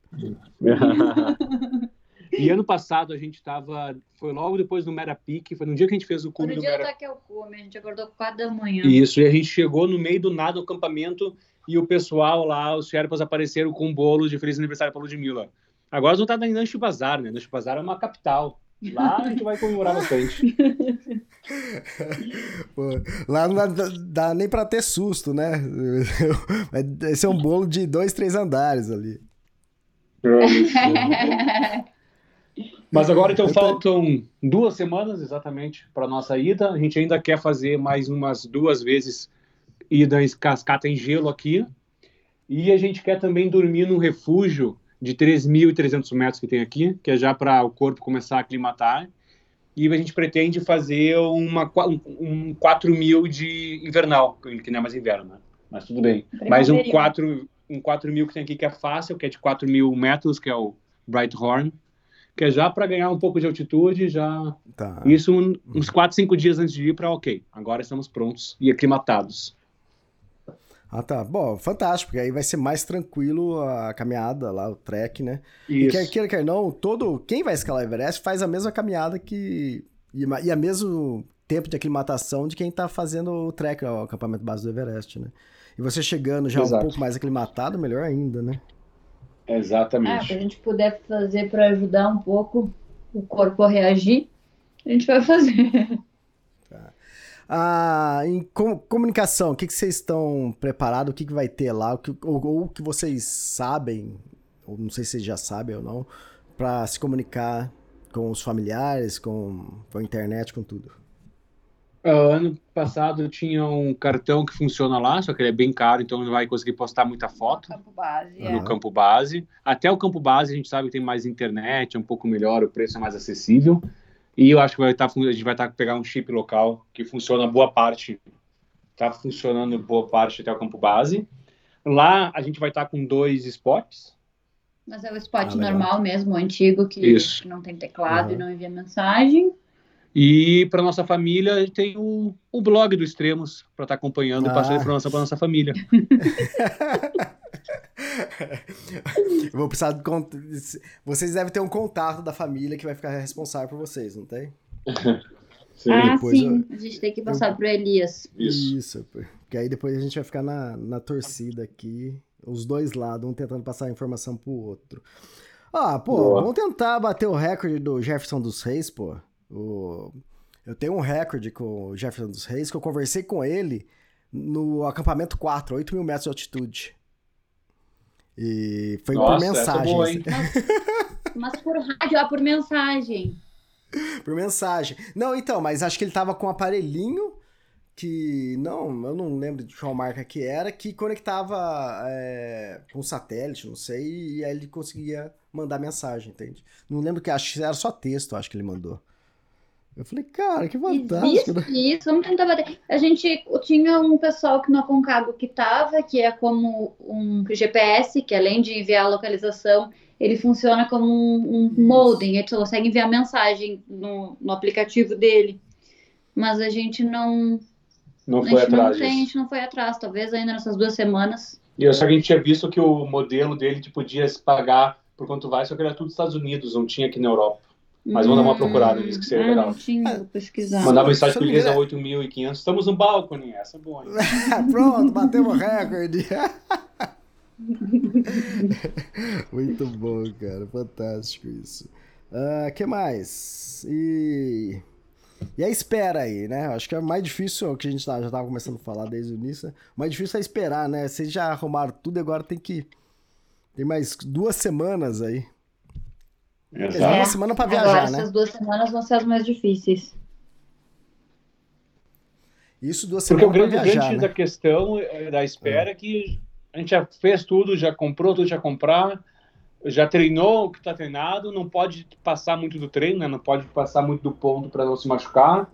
E ano passado a gente tava. Foi logo depois do Merapique, foi no dia que a gente fez o cume No do dia do Merapique. Takelkume, a gente acordou 4 da manhã. Isso, e a gente chegou no meio do nada no acampamento e o pessoal lá, os Sherpas apareceram com um bolo de feliz aniversário para Ludmilla. Agora eles vão estar em Nanche Bazar, né? Nanche Bazar é uma capital. Lá a gente vai comemorar bastante. Pô, lá não dá, dá nem pra ter susto, né? Esse é um bolo de dois, três andares ali. Mas agora então faltam duas semanas exatamente para nossa ida. A gente ainda quer fazer mais umas duas vezes ida em cascata em gelo aqui. E a gente quer também dormir num refúgio de 3.300 metros que tem aqui, que é já para o corpo começar a aclimatar. E a gente pretende fazer uma, um, um 4 mil de invernal, que não é mais inverno, né? Mas tudo bem. Mais um Primaveril. 4, um 4 mil que tem aqui que é fácil, que é de 4 mil metros, que é o Bright Horn, que é já para ganhar um pouco de altitude, já Tá. isso um- uns 4, 5 dias antes de ir para ok. Agora estamos prontos e aclimatados. Ah, tá. Bom, fantástico, porque aí vai ser mais tranquilo a caminhada lá, o trek, né? E Isso. quer queira, quer não, todo. Quem vai escalar o Everest faz a mesma caminhada que. E, e a mesmo tempo de aclimatação de quem tá fazendo o trek, o acampamento base do Everest, né? E você chegando já um Exato. pouco mais aclimatado, melhor ainda, né? O Exatamente. que a gente puder fazer para ajudar um pouco o corpo a reagir, a gente vai fazer. Ah, em com- comunicação, o que, que vocês estão preparados? O que, que vai ter lá? O que, ou, ou o que vocês sabem, ou não sei se vocês já sabem ou não, para se comunicar com os familiares, com, com a internet, com tudo? Ah, ano passado tinha um cartão que funciona lá, só que ele é bem caro, então não vai conseguir postar muita foto Campo base, é. no campo base. Até o campo base a gente sabe que tem mais internet, é um pouco melhor, o preço é mais acessível. E eu acho que vai estar, a gente vai estar pegar um chip local que funciona boa parte, está funcionando boa parte até o campo base. Lá a gente vai estar com dois spots, Mas é o spot Ah, legal. normal mesmo, o antigo, que, Isso. que não tem teclado e Uhum. não envia mensagem. E para nossa família tem o, o blog do Extremos para estar acompanhando, Ah. passando informação para nossa família. Eu vou precisar de cont... Vocês devem ter um contato da família que vai ficar responsável por vocês, não tem? ah, depois sim. A gente tem que passar pro Elias. Isso. Porque aí depois a gente vai ficar na, na torcida aqui, os dois lados, um tentando passar a informação pro outro. Ah, pô, Boa. vamos tentar bater o recorde do Jefferson dos Reis, pô. O... Eu tenho um recorde com o Jefferson dos Reis que eu conversei com ele no acampamento 4, 8 mil metros de altitude. E foi por Nossa, essa é mensagem. boa? Mas por rádio, ah, por mensagem. Por mensagem. Não, então, mas acho que ele tava com um aparelhinho que. Não, eu não lembro de qual marca que era, que conectava é, com satélite, não sei, e aí ele conseguia mandar mensagem, entende? Não lembro que acho que era só texto, acho que ele mandou. Eu falei, cara, que fantástico. né? Existe isso, vamos tentar bater. A gente tinha um pessoal que no Aconcagua que tava, que é como um GPS, que além de enviar a localização, ele funciona como um, um modem, ele consegue enviar mensagem no, no aplicativo dele. Mas a gente não, Não a foi gente não atrás tem, a gente não foi atrás, talvez ainda nessas duas semanas. E eu só que a gente tinha visto que o modelo dele te podia se pagar por quanto vai, só que era tudo Estados Unidos, não tinha aqui na Europa. Mas vamos dar uma procurada nisso, que seria ah, legal. Tinha, vou pesquisar. Mandar mensagem Elias me a engano- 8.500. Estamos no balcone, essa é boa. Pronto, batemos o recorde. Muito bom, cara. Fantástico isso. O que mais? E... e a espera aí, né? Acho que é mais difícil, é o que a gente tá- já estava começando a falar desde o início. né? O mais difícil é esperar, né? Vocês já arrumaram tudo e agora tem que. Tem mais duas semanas aí. Exato. uma semana pra Agora, viajar, né? essas duas semanas vão ser as mais difíceis. Isso duas Porque o semanas grande, pra viajar, grande né? da questão eh, da espera é que a gente já fez tudo, já comprou tudo, já comprar, já treinou o que está treinado, não pode passar muito do treino, né? não pode passar muito do ponto para não se machucar.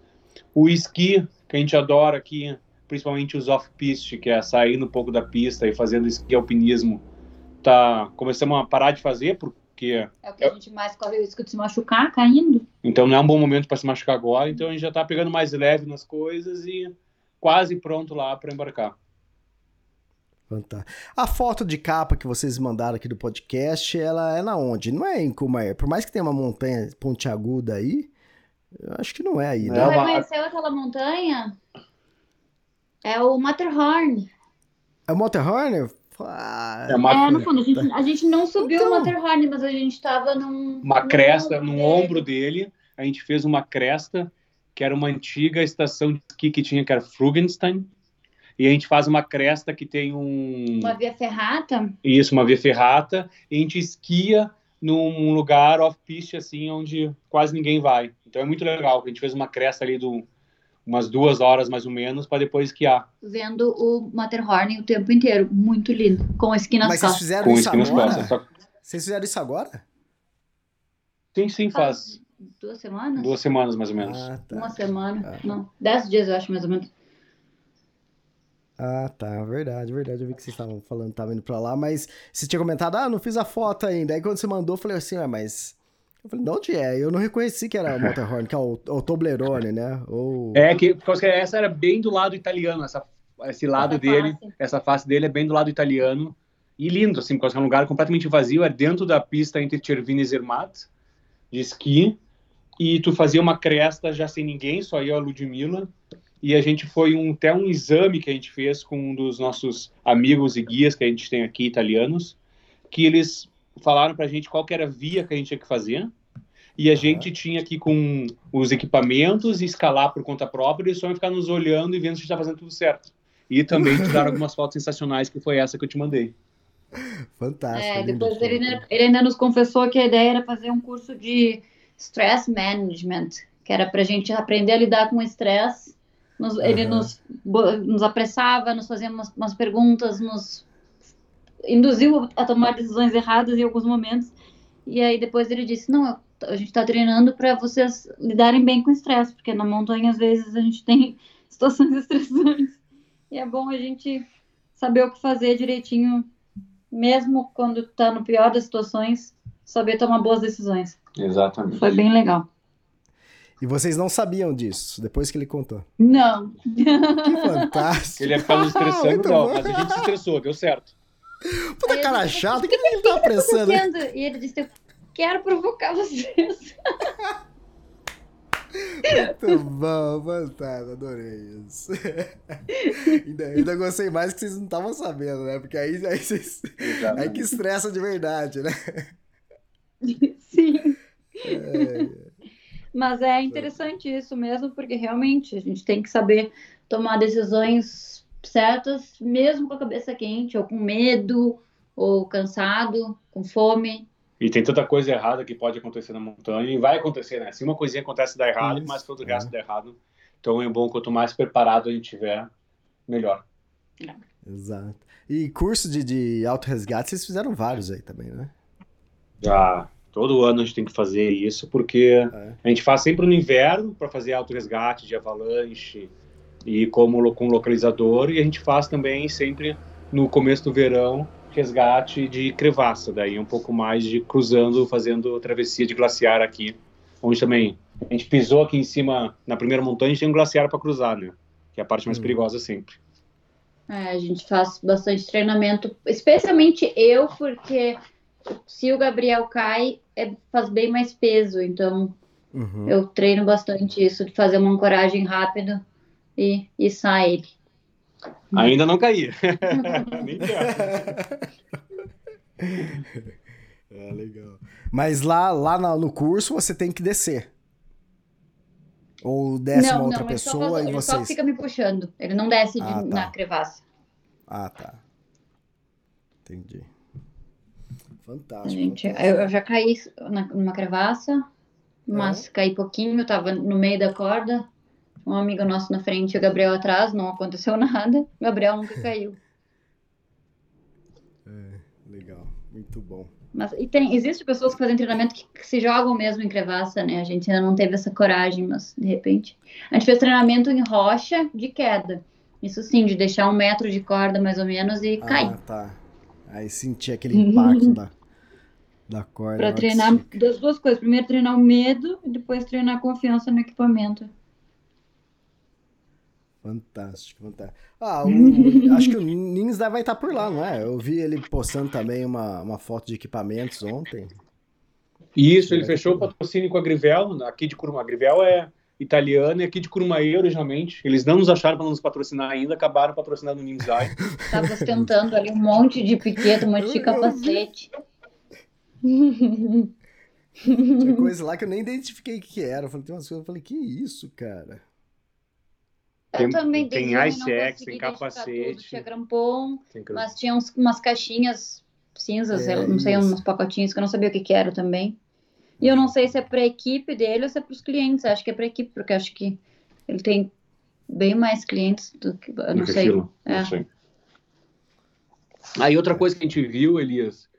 O esqui, que a gente adora aqui, principalmente os off-piste, que é sair um pouco da pista e fazendo esqui alpinismo, tá começamos a parar de fazer porque É o que a gente mais corre o risco de se machucar caindo. então não é um bom momento para se machucar agora, então a gente já está pegando mais leve nas coisas e quase pronto lá para embarcar. Fantástico. A foto de capa que vocês mandaram aqui do podcast, ela é na onde? Não é em Cumaé. Por mais que tenha uma montanha pontiaguda aí, eu acho que não é aí, É Tu né? reconheceu aquela montanha? É o Matterhorn. É o Matterhorn? Ah, É uma, É, no fundo, a gente, a gente não subiu Então. o Matterhorn, mas a gente tava num. uma num cresta ombro no dele. ombro dele. A gente fez uma cresta que era uma antiga estação de esqui que tinha, que era Frugenstein. E a gente faz uma cresta que tem um. Uma via ferrata. Isso, uma via ferrata. E a gente esquia num lugar off-piste, assim, onde quase ninguém vai. Então é muito legal. A gente fez uma cresta ali de umas duas horas, mais ou menos, para depois esquiar. vendo o Matterhorn o tempo inteiro. Muito lindo. Com esqui nas Mas vocês costas. fizeram Com isso esqui nas agora? costas. Só- Vocês fizeram isso agora? Sim, sim, faz duas semanas? duas semanas, mais ou menos. Ah, Uma tá. semana. Ah. Não, dez dias, eu acho, mais ou menos. Ah, tá. Verdade, verdade. Eu vi que vocês estavam falando que estavam indo pra lá, mas você tinha comentado, ah, não fiz a foto ainda. Aí quando você mandou, eu falei assim, ah, mas. Eu falei, de onde é? Eu não reconheci que era o Matterhorn, que é o, o Toblerone, né? Ou... É, que, porque essa era bem do lado italiano, essa, esse lado Essa dele, face. essa face dele é bem do lado italiano. E lindo, assim, porque é um lugar completamente vazio, é dentro da pista entre Cervini e Zermatt, de esqui. E tu fazia uma cresta já sem ninguém, só eu e a Ludmilla. E a gente foi um, até um exame que a gente fez com um dos nossos amigos e guias que a gente tem aqui, italianos, que eles falaram pra gente qual que era a via que a gente tinha que fazer. E a gente tinha que ir com os equipamentos e escalar por conta própria, e eles só iam ficar nos olhando e vendo se a gente tá fazendo tudo certo. E também tiraram algumas fotos sensacionais, que foi essa que eu te mandei. Fantástico. É, lindo depois ele, ainda- ele ainda nos confessou que a ideia era fazer um curso de stress management, que era pra gente aprender a lidar com o estresse. Nos- Ele Aham. nos, nos apressava, nos fazia umas, umas perguntas, nos induziu a tomar decisões erradas em alguns momentos. E aí depois ele disse: Não, a gente está treinando para vocês lidarem bem com o estresse, porque na montanha às vezes a gente tem situações estressantes. E é bom a gente saber o que fazer direitinho, mesmo quando está no pior das situações, saber tomar boas decisões. Exatamente. Foi bem legal. E vocês não sabiam disso, depois que ele contou. Não. Que fantástico. Ele ia ficar nos estressando, não, mas a gente se estressou, deu certo. Puta cara disse, chata, o que, que ele tá apressando? E ele disse: Eu quero provocar vocês. Muito bom, fantástico, adorei isso. ainda, ainda gostei mais que vocês não estavam sabendo, né? Porque aí, aí vocês. Aí que estressa de verdade, né? Sim. É, Mas é interessante isso mesmo, porque realmente a gente tem que saber tomar decisões certas, mesmo com a cabeça quente, ou com medo, ou cansado, com fome. E tem tanta coisa errada que pode acontecer na montanha, e vai acontecer, né? Se uma coisinha acontece dá errado, Isso, mas todo o é. resto dá errado. Então é bom, quanto mais preparado a gente tiver, melhor. Exato. E curso de, de auto-resgate, vocês fizeram vários aí também, né? Já todo ano a gente tem que fazer isso, porque É. a gente faz sempre no inverno para fazer auto-resgate de avalanche e como com localizador, e a gente faz também sempre no começo do verão resgate de crevasse, daí um pouco mais de cruzando, fazendo travessia de glaciar aqui, onde também a gente pisou aqui em cima, na primeira montanha, a gente tem um glaciar para cruzar, né? Que é a parte mais Uhum. perigosa sempre. É, a gente faz bastante treinamento, especialmente eu, porque se o Gabriel cai, é- faz bem mais peso, então Uhum. eu treino bastante isso, de fazer uma ancoragem rápida e içar ele. Ainda não caí. Nem perto. É, legal. Mas lá, lá na- no curso você tem que descer. Ou desce uma outra só pessoa faz- e ele só vocês. fica me puxando, ele não desce de- Ah, tá. na crevassa. Ah, tá. Entendi. Fantástico. gente, eu, eu já caí na, numa crevassa, mas caí pouquinho, tava no meio da corda, um amigo nosso na frente e o Gabriel atrás, não aconteceu nada. O Gabriel nunca caiu. É, legal, muito bom. Mas e tem, existe pessoas que fazem treinamento que, que, se jogam mesmo em crevassa, né? A gente ainda não teve essa coragem, mas de repente. A gente fez treinamento em rocha de queda. Isso sim, de deixar um metro de corda mais ou menos e ah, cair. Ah, tá. Aí sentir aquele impacto da, da corda. Pra treinar das duas coisas. Primeiro treinar o medo e depois treinar a confiança no equipamento. Fantástico, fantástico. Ah, o, acho que o Nins vai estar por lá, não é? Eu vi ele postando também uma, uma foto de equipamentos ontem. Isso, ele fechou o patrocínio com a Grivel, aqui de Curumá. A Grivel é italiana e aqui de Curumaí originalmente. Eles não nos acharam para nos patrocinar ainda, acabaram patrocinando o Ninzai. Tava ostentando ali um monte de piqueta, um monte de capacete. Tinha coisa lá que eu nem identifiquei o que era. Eu falei, tem umas coisas, eu falei, que isso, cara? Eu também tem ICX, tem capacete. Tinha grampon, mas tinha uns, umas caixinhas cinzas, é, não sei, isso. uns pacotinhos que eu não sabia o que, que era também. E eu não sei se é para a equipe dele ou se é para os clientes. Acho que é para a equipe, porque acho que ele tem bem mais clientes do que. Eu não, sei. É. não sei. Aí outra coisa que a gente viu, Elias,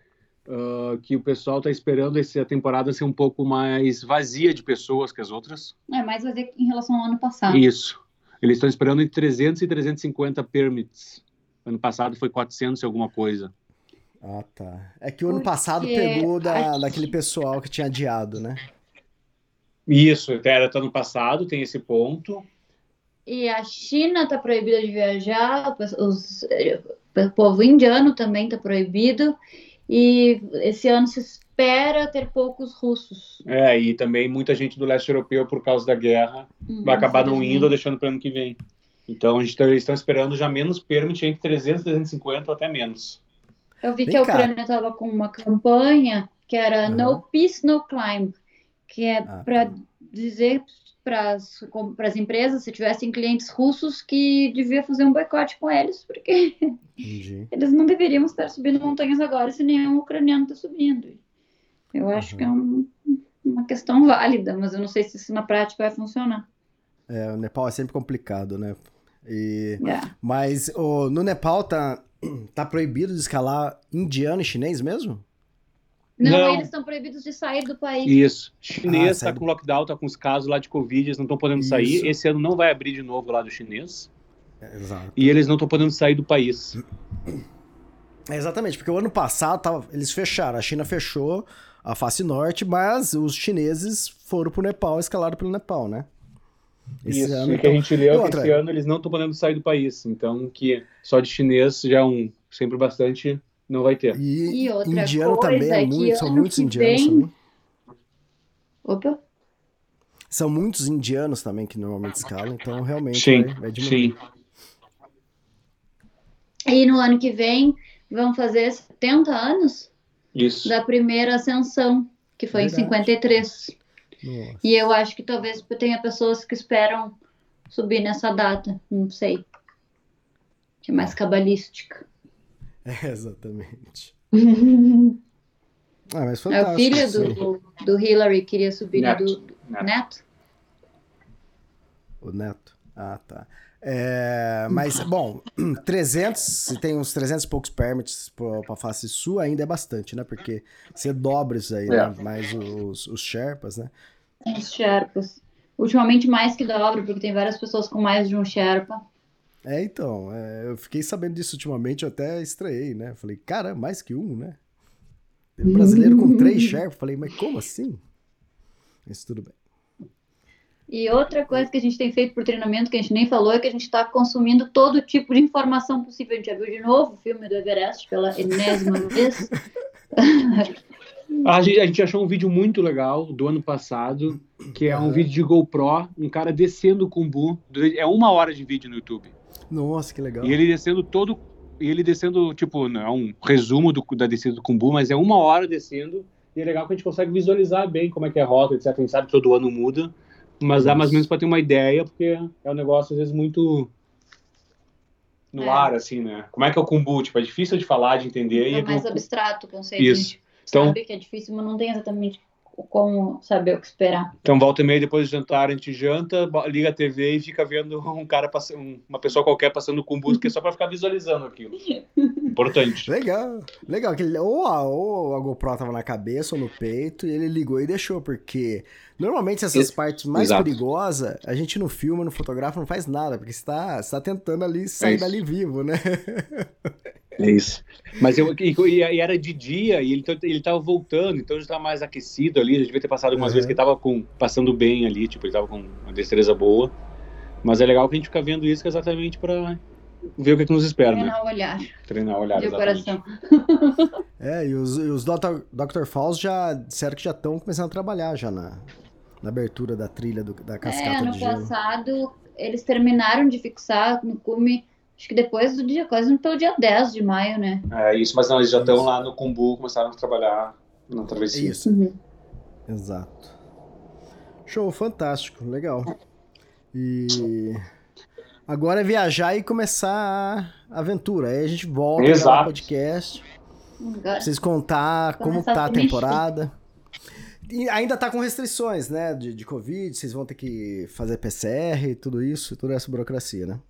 uh, que o pessoal está esperando essa temporada ser um pouco mais vazia de pessoas que as outras. É, mais vazia em relação ao ano passado. Isso. Eles estão esperando entre 300 e 350 permits. Ano passado foi 400 e alguma coisa. Ah, tá. É que o ano passado pegou da, daquele pessoal que tinha adiado, né? Isso, era ano passado, tem esse ponto. E a China está proibida de viajar, os, o povo indiano também está proibido. E esse ano se espera ter poucos russos. É, e também muita gente do leste europeu, por causa da guerra, uhum, vai acabar não indo ou deixando para o ano que vem. Então, a gente tá, eles estão esperando já menos permit, entre 300 e 350 ou até menos. Eu vi Vem que a Ucrânia estava com uma campanha que era uhum. No Peace, No Climb, que é ah, para tá. dizer para as empresas, se tivessem clientes russos, que devia fazer um boicote com eles, porque eles não deveriam estar subindo montanhas agora se nenhum ucraniano está subindo. Eu acho uhum. que é um, uma questão válida, mas eu não sei se isso na prática vai funcionar. É, o Nepal é sempre complicado, né? E, é. Mas o, no Nepal tá, tá proibido de escalar indiano e chinês mesmo? Não, não. eles estão proibidos de sair do país. Isso. Chinês ah, tá com lockdown, tá com os casos lá de Covid, eles não estão podendo Isso. sair. Esse ano não vai abrir de novo lá do chinês. É, exato. E eles não estão podendo sair do país. É, exatamente, porque o ano passado tava, eles fecharam, a China fechou, a face norte, mas os chineses foram pro Nepal, escalaram pelo Nepal, né? Esse Isso, ano, que então... a gente leu que esse ano eles não estão podendo sair do país, então que só de chinês já é um sempre bastante não vai ter. E, e indiano também é muito, são muitos indianos vem... também. Opa. São muitos indianos também que normalmente escalam, então realmente sim, vai, vai diminuir. Sim. E no ano que vem vão fazer 70 anos isso. da primeira ascensão, que foi Verdade. em 53. Nossa. E eu acho que talvez tenha pessoas que esperam subir nessa data, não sei. Que é mais cabalística. É, exatamente. ah, mas fantástico. É o filho do, do Hillary queria subir Neto. do, do Neto. Neto. O Neto. Ah, tá. É, mas, bom, 300, se tem uns 300 e poucos permits para face sul, ainda é bastante, né? Porque você dobra isso aí, né? é. né? Mais os, os Sherpas, né? Os Sherpas. Ultimamente mais que dobra, porque tem várias pessoas com mais de um Sherpa. É, então, é, eu fiquei sabendo disso ultimamente, eu até estranhei, né? Falei, cara, mais que um, né? Tem um brasileiro com três Sherpas. Falei, mas como assim? Mas tudo bem. E outra coisa que a gente tem feito por treinamento, que a gente nem falou, é que a gente está consumindo todo tipo de informação possível. A gente já viu de novo o filme do Everest pela enésima vez. A gente, a gente, achou um vídeo muito legal do ano passado, que é um vídeo de GoPro, um cara descendo o Kumbu. É uma hora de vídeo no YouTube. Nossa, que legal. E ele descendo todo. E ele descendo, tipo, não é um resumo do, da descida do Kumbu, mas é uma hora descendo. E é legal que a gente consegue visualizar bem como é que é a rota, etc. A gente sabe que todo ano muda. Mas dá mais ou menos para ter uma ideia, porque é um negócio às vezes muito no é. ar, assim, né? Como é que é o Kumbu? Tipo, é difícil de falar, de entender. É mais abstrato o conceito. Isso. Então, sabe que é difícil, mas não tem exatamente como saber o que esperar. Então, volta e meia depois do jantar, a gente janta, liga a TV e fica vendo um cara passando, uma pessoa qualquer passando com busca, é só para ficar visualizando aquilo. Importante. Legal, legal. Ou a, ou a GoPro tava na cabeça ou no peito e ele ligou e deixou, porque normalmente essas partes mais Exato. perigosas, a gente no filme, no fotógrafo, não faz nada, porque você tá, você tá tentando ali sair é dali vivo, né? É isso. Mas eu e, e, era de dia e ele, ele tava voltando, então já estava mais aquecido ali. Já devia ter passado algumas uhum. vezes que ele tava com, passando bem ali, tipo, ele tava com uma destreza boa. Mas é legal que a gente fica vendo isso exatamente para ver o que, é que, nos espera, Treinar né? o olhar. Treinar o olhar, de coração. é, e os, e os Dr. Dr. Falls já disseram que já estão começando a trabalhar já na, na abertura da trilha do, da cascata é, de gelo. ano passado eles terminaram de fixar no cume Acho que depois do dia, quase pelo dia 10 de maio, né? É isso, mas não, eles já estão lá no Kumbu, começaram a trabalhar na travessia. Isso. Uhum. Exato. Show, fantástico, legal. E agora é viajar e começar a aventura. Aí a gente volta no podcast. Pra vocês contar como tá a temporada. E ainda tá com restrições, né? De, de Covid, vocês vão ter que fazer PCR, tudo isso, toda essa burocracia, né?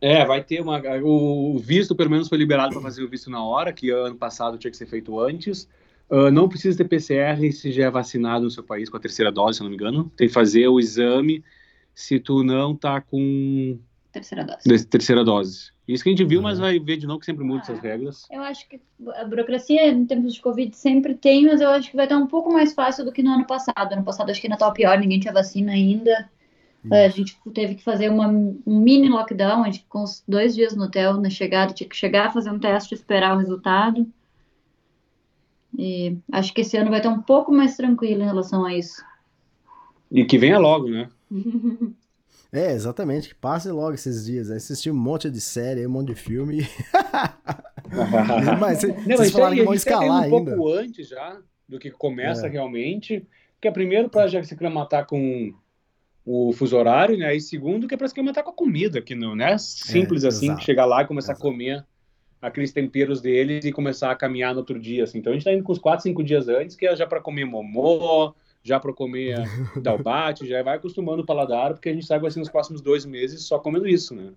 É, vai ter uma. O visto, pelo menos, foi liberado para fazer o visto na hora, que ano passado tinha que ser feito antes. Uh, não precisa ter PCR se já é vacinado no seu país com a terceira dose, se não me engano. Tem que fazer o exame se tu não tá com. Terceira dose. Terceira dose. Isso que a gente viu, mas vai ver de novo que sempre muda ah, essas regras. Eu acho que a burocracia em tempos de Covid sempre tem, mas eu acho que vai estar um pouco mais fácil do que no ano passado. Ano passado acho que ainda estava pior, ninguém tinha vacina ainda. É, a gente teve que fazer uma, um mini lockdown, a gente ficou uns dois dias no hotel na chegada, tinha que chegar, fazer um teste, esperar o resultado. E acho que esse ano vai estar um pouco mais tranquilo em relação a isso. E que venha logo, né? É, exatamente, que passe logo esses dias. Assistir um monte de série, um monte de filme. mas vocês Não, falaram que vão escalar um ainda. pouco antes já do que começa é. realmente. Que é primeiro para já se aclimatar com o fuso horário, né? E segundo, que é para se alimentar com a comida, que não é simples é, assim, exato, chegar lá e começar exato. a comer aqueles temperos deles e começar a caminhar no outro dia, assim. Então a gente tá indo com uns 4, 5 dias antes, que é já para comer momô, já para comer dalbate, já vai acostumando o paladar, porque a gente sabe que vai ser nos próximos dois meses só comendo isso, né?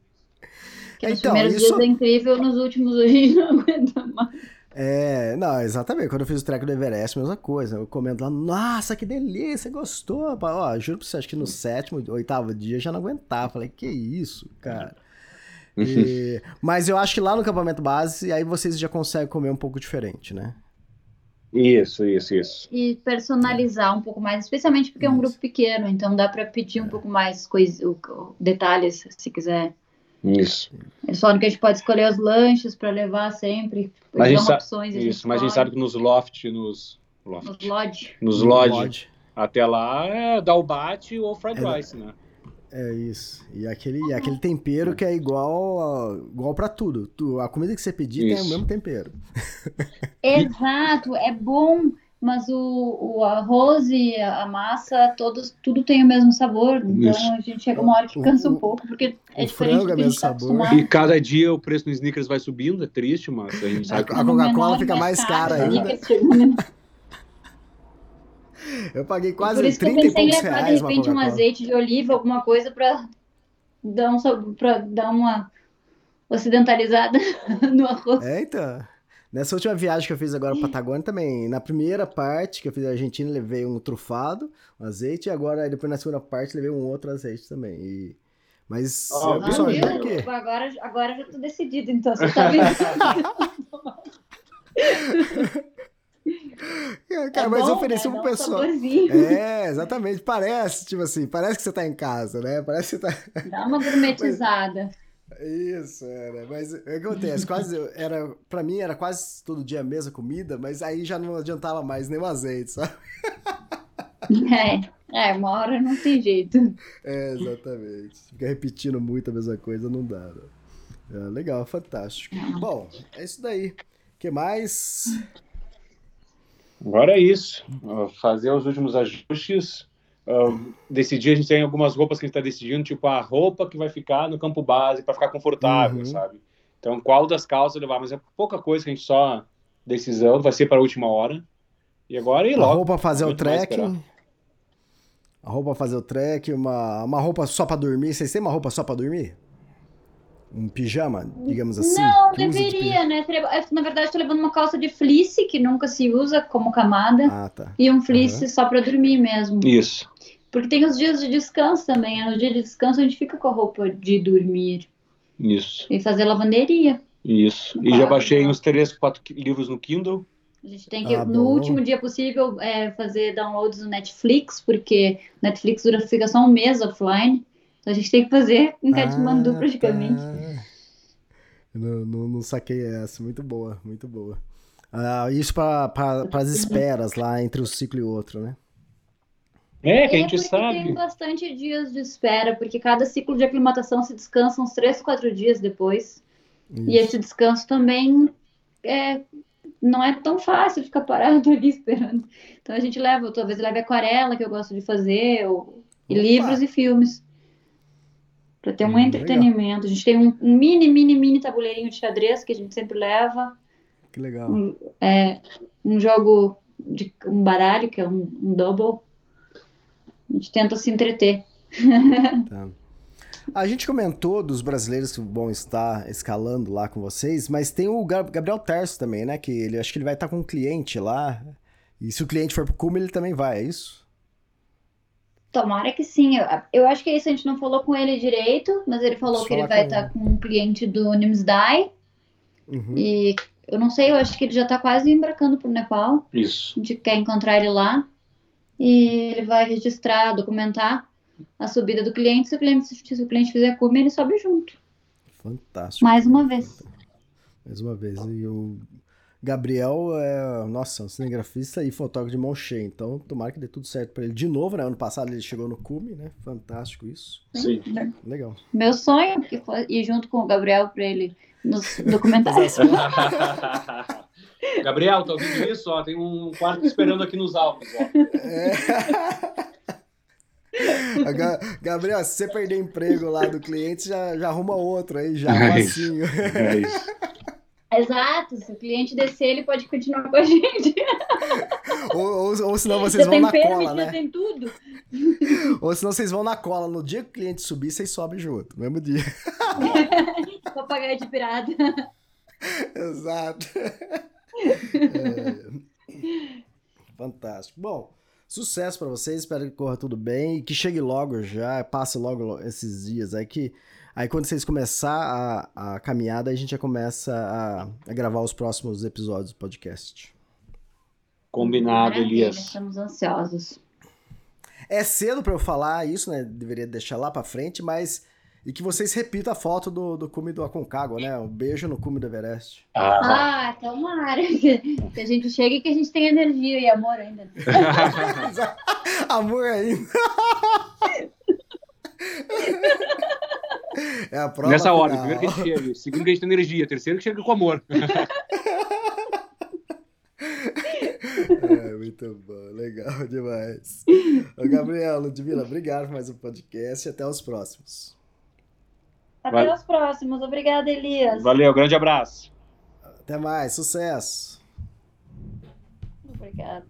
Que nos então, primeiros isso... dias é incrível, nos últimos a gente não aguenta mais. É, não, exatamente. Quando eu fiz o treco do Everest, mesma coisa. Eu comendo lá, nossa, que delícia, gostou? Ó, juro pra você, acho que no sétimo, oitavo dia eu já não aguentava. Falei, que isso, cara. E, mas eu acho que lá no acampamento base, aí vocês já conseguem comer um pouco diferente, né? Isso, isso, isso. E personalizar um pouco mais, especialmente porque é um grupo pequeno, então dá para pedir um é. pouco mais coisa, detalhes, se quiser. Isso. Eles falam que a gente pode escolher os lanches para levar sempre. Mas a gente opções, a isso, mas a gente sabe que nos loft, nos. Loft, nos lodge. Nos lodge, lodge. Até lá é dar o bate ou fried é, rice, né? É isso. E aquele, aquele tempero que é igual, igual para tudo. A comida que você pedir isso. tem o mesmo tempero. Exato, é bom mas o, o arroz e a massa, todos, tudo tem o mesmo sabor. Então Isso. a gente chega uma hora que cansa um pouco, porque é diferente do é que a gente tá sabor. E cada dia o preço do sneakers vai subindo, é triste, mas a gente sabe A, a Coca-Cola fica mais cara ainda. Eu paguei quase Por isso 30 que eu pensei em levar, de repente, um azeite de oliva, alguma coisa para dar, um, pra dar uma ocidentalizada no arroz. É, então. Nessa última viagem que eu fiz agora para Patagônia também, na primeira parte que eu fiz a Argentina, levei um trufado, um azeite, e agora depois na segunda parte levei um outro azeite também. E... Mas oh, eu, pessoal, ah, quê? Agora, agora já tô decidido, então você tá vendo. É, cara, é mas bom, ofereci né? um pessoal. Um é, exatamente. Parece, tipo assim, parece que você tá em casa, né? Parece que você tá. Dá uma gourmetizada. Mas... Isso, era. Mas o que acontece? Quase, era, pra mim era quase todo dia a mesma comida, mas aí já não adiantava mais nem o azeite, sabe? É, é, uma hora não tem jeito. É, exatamente. Ficar repetindo muito a mesma coisa não dá. Né? É, legal, fantástico. Bom, é isso daí. O que mais? Agora é isso. Fazer os últimos ajustes Uh, decidir, a gente tem algumas roupas que a gente está decidindo, tipo a roupa que vai ficar no campo base para ficar confortável, uhum. sabe? Então, qual das calças levar? Mas é pouca coisa que a gente só decisão, vai ser para a última hora. E agora A logo. roupa fazer o trekking. A roupa fazer o trek, uma, uma roupa só pra dormir. Vocês têm uma roupa só pra dormir? Um pijama, digamos assim? Não, usa de deveria, né? É, Na verdade, tô levando uma calça de fleece, que nunca se usa como camada? Ah, tá. e um fleece só pra dormir mesmo. Isso. Porque tem os dias de descanso também. né? No dia de descanso a gente fica com a roupa de dormir Isso. e fazer lavanderia. Isso. E já baixei uns três, quatro livros no Kindle. A gente tem que, Ah, no bom. último dia possível, é, fazer downloads no Netflix, porque Netflix dura, fica só um mês offline. Então a gente tem que fazer em Katmandu Ah, praticamente. tá. Não, não, não saquei essa. Muito boa, muito boa. Ah, isso para as esperas lá entre um ciclo e outro, né? É, que a gente porque sabe. tem bastante dias de espera, porque cada ciclo de aclimatação se descansa uns 3, 4 dias depois. E esse descanso também é, não é tão fácil ficar parado ali esperando. Então a gente leva, talvez leve aquarela, que eu gosto de fazer, ou, e livros e filmes. Para ter um Hum, entretenimento. A gente tem um, um mini, mini, mini tabuleirinho de xadrez que a gente sempre leva. Que legal. É, um jogo de um baralho, que é um, um double. A gente tenta se entreter. Tá. A gente comentou dos brasileiros que vão estar escalando lá com vocês, mas tem o Gab- Gabriel Terço também, né? Que ele acho que ele vai estar com um cliente lá. E se o cliente for pro cume, ele também vai, é isso? Tomara que sim. Eu, eu acho que isso a gente não falou com ele direito, mas ele falou Preciso que ele vai estar com um cliente do Nimsdai. Uhum. E eu não sei, eu acho que ele já está quase embarcando pro Nepal. Isso. A gente quer encontrar ele lá. E ele vai registrar, documentar a subida do cliente. Se o cliente, se o cliente fizer cume, ele sobe junto. Fantástico. Mais uma vez. Mais uma vez. E o Gabriel é, nossa, um cinegrafista e fotógrafo de mão cheia. Então, tomara que dê tudo certo pra ele. De novo, né? Ano passado ele chegou no cume, né? Fantástico isso. Sim. Legal. Meu sonho é ir junto com o Gabriel para ele nos documentários. Gabriel, tá ouvindo isso? Ó, tem um quarto esperando aqui nos Alpes. Ó. É. Gabriel, se você perder emprego lá do cliente, já, já arruma outro aí, já É isso. facinho. É isso. Exato, se o cliente descer, ele pode continuar com a gente. Ou, ou, ou senão vocês já vão na cola, já né? tem tudo. Ou senão vocês vão na cola. No dia que o cliente subir, vocês sobem junto. No mesmo dia. Papagaio de pirata. Exato. É. Fantástico. Bom, sucesso pra vocês. Espero que corra tudo bem e que chegue logo já. Passe logo esses dias aí que. Aí quando vocês começar a, a caminhada, a gente já começa a, a gravar os próximos episódios do podcast. Combinado, Maravilha, Elias. Estamos ansiosos. É cedo pra eu falar isso, né? Deveria deixar lá pra frente, mas. E que vocês repitam a foto do, do cume do Aconcagua, né? Um beijo no cume do Everest. Ah, Ah, tomara que que a gente chegue e que a gente tenha energia e amor ainda. Amor ainda. É a prova Nessa ordem, final. primeiro que a gente chega, segundo que a gente tem energia, terceiro que chega com amor. É, muito bom, legal demais. Ô, Gabriel, Ludmila, obrigado por mais um podcast e até os próximos. Até Vai. os próximos. Obrigada, Elias. Valeu, grande abraço. Até mais, sucesso! Obrigada.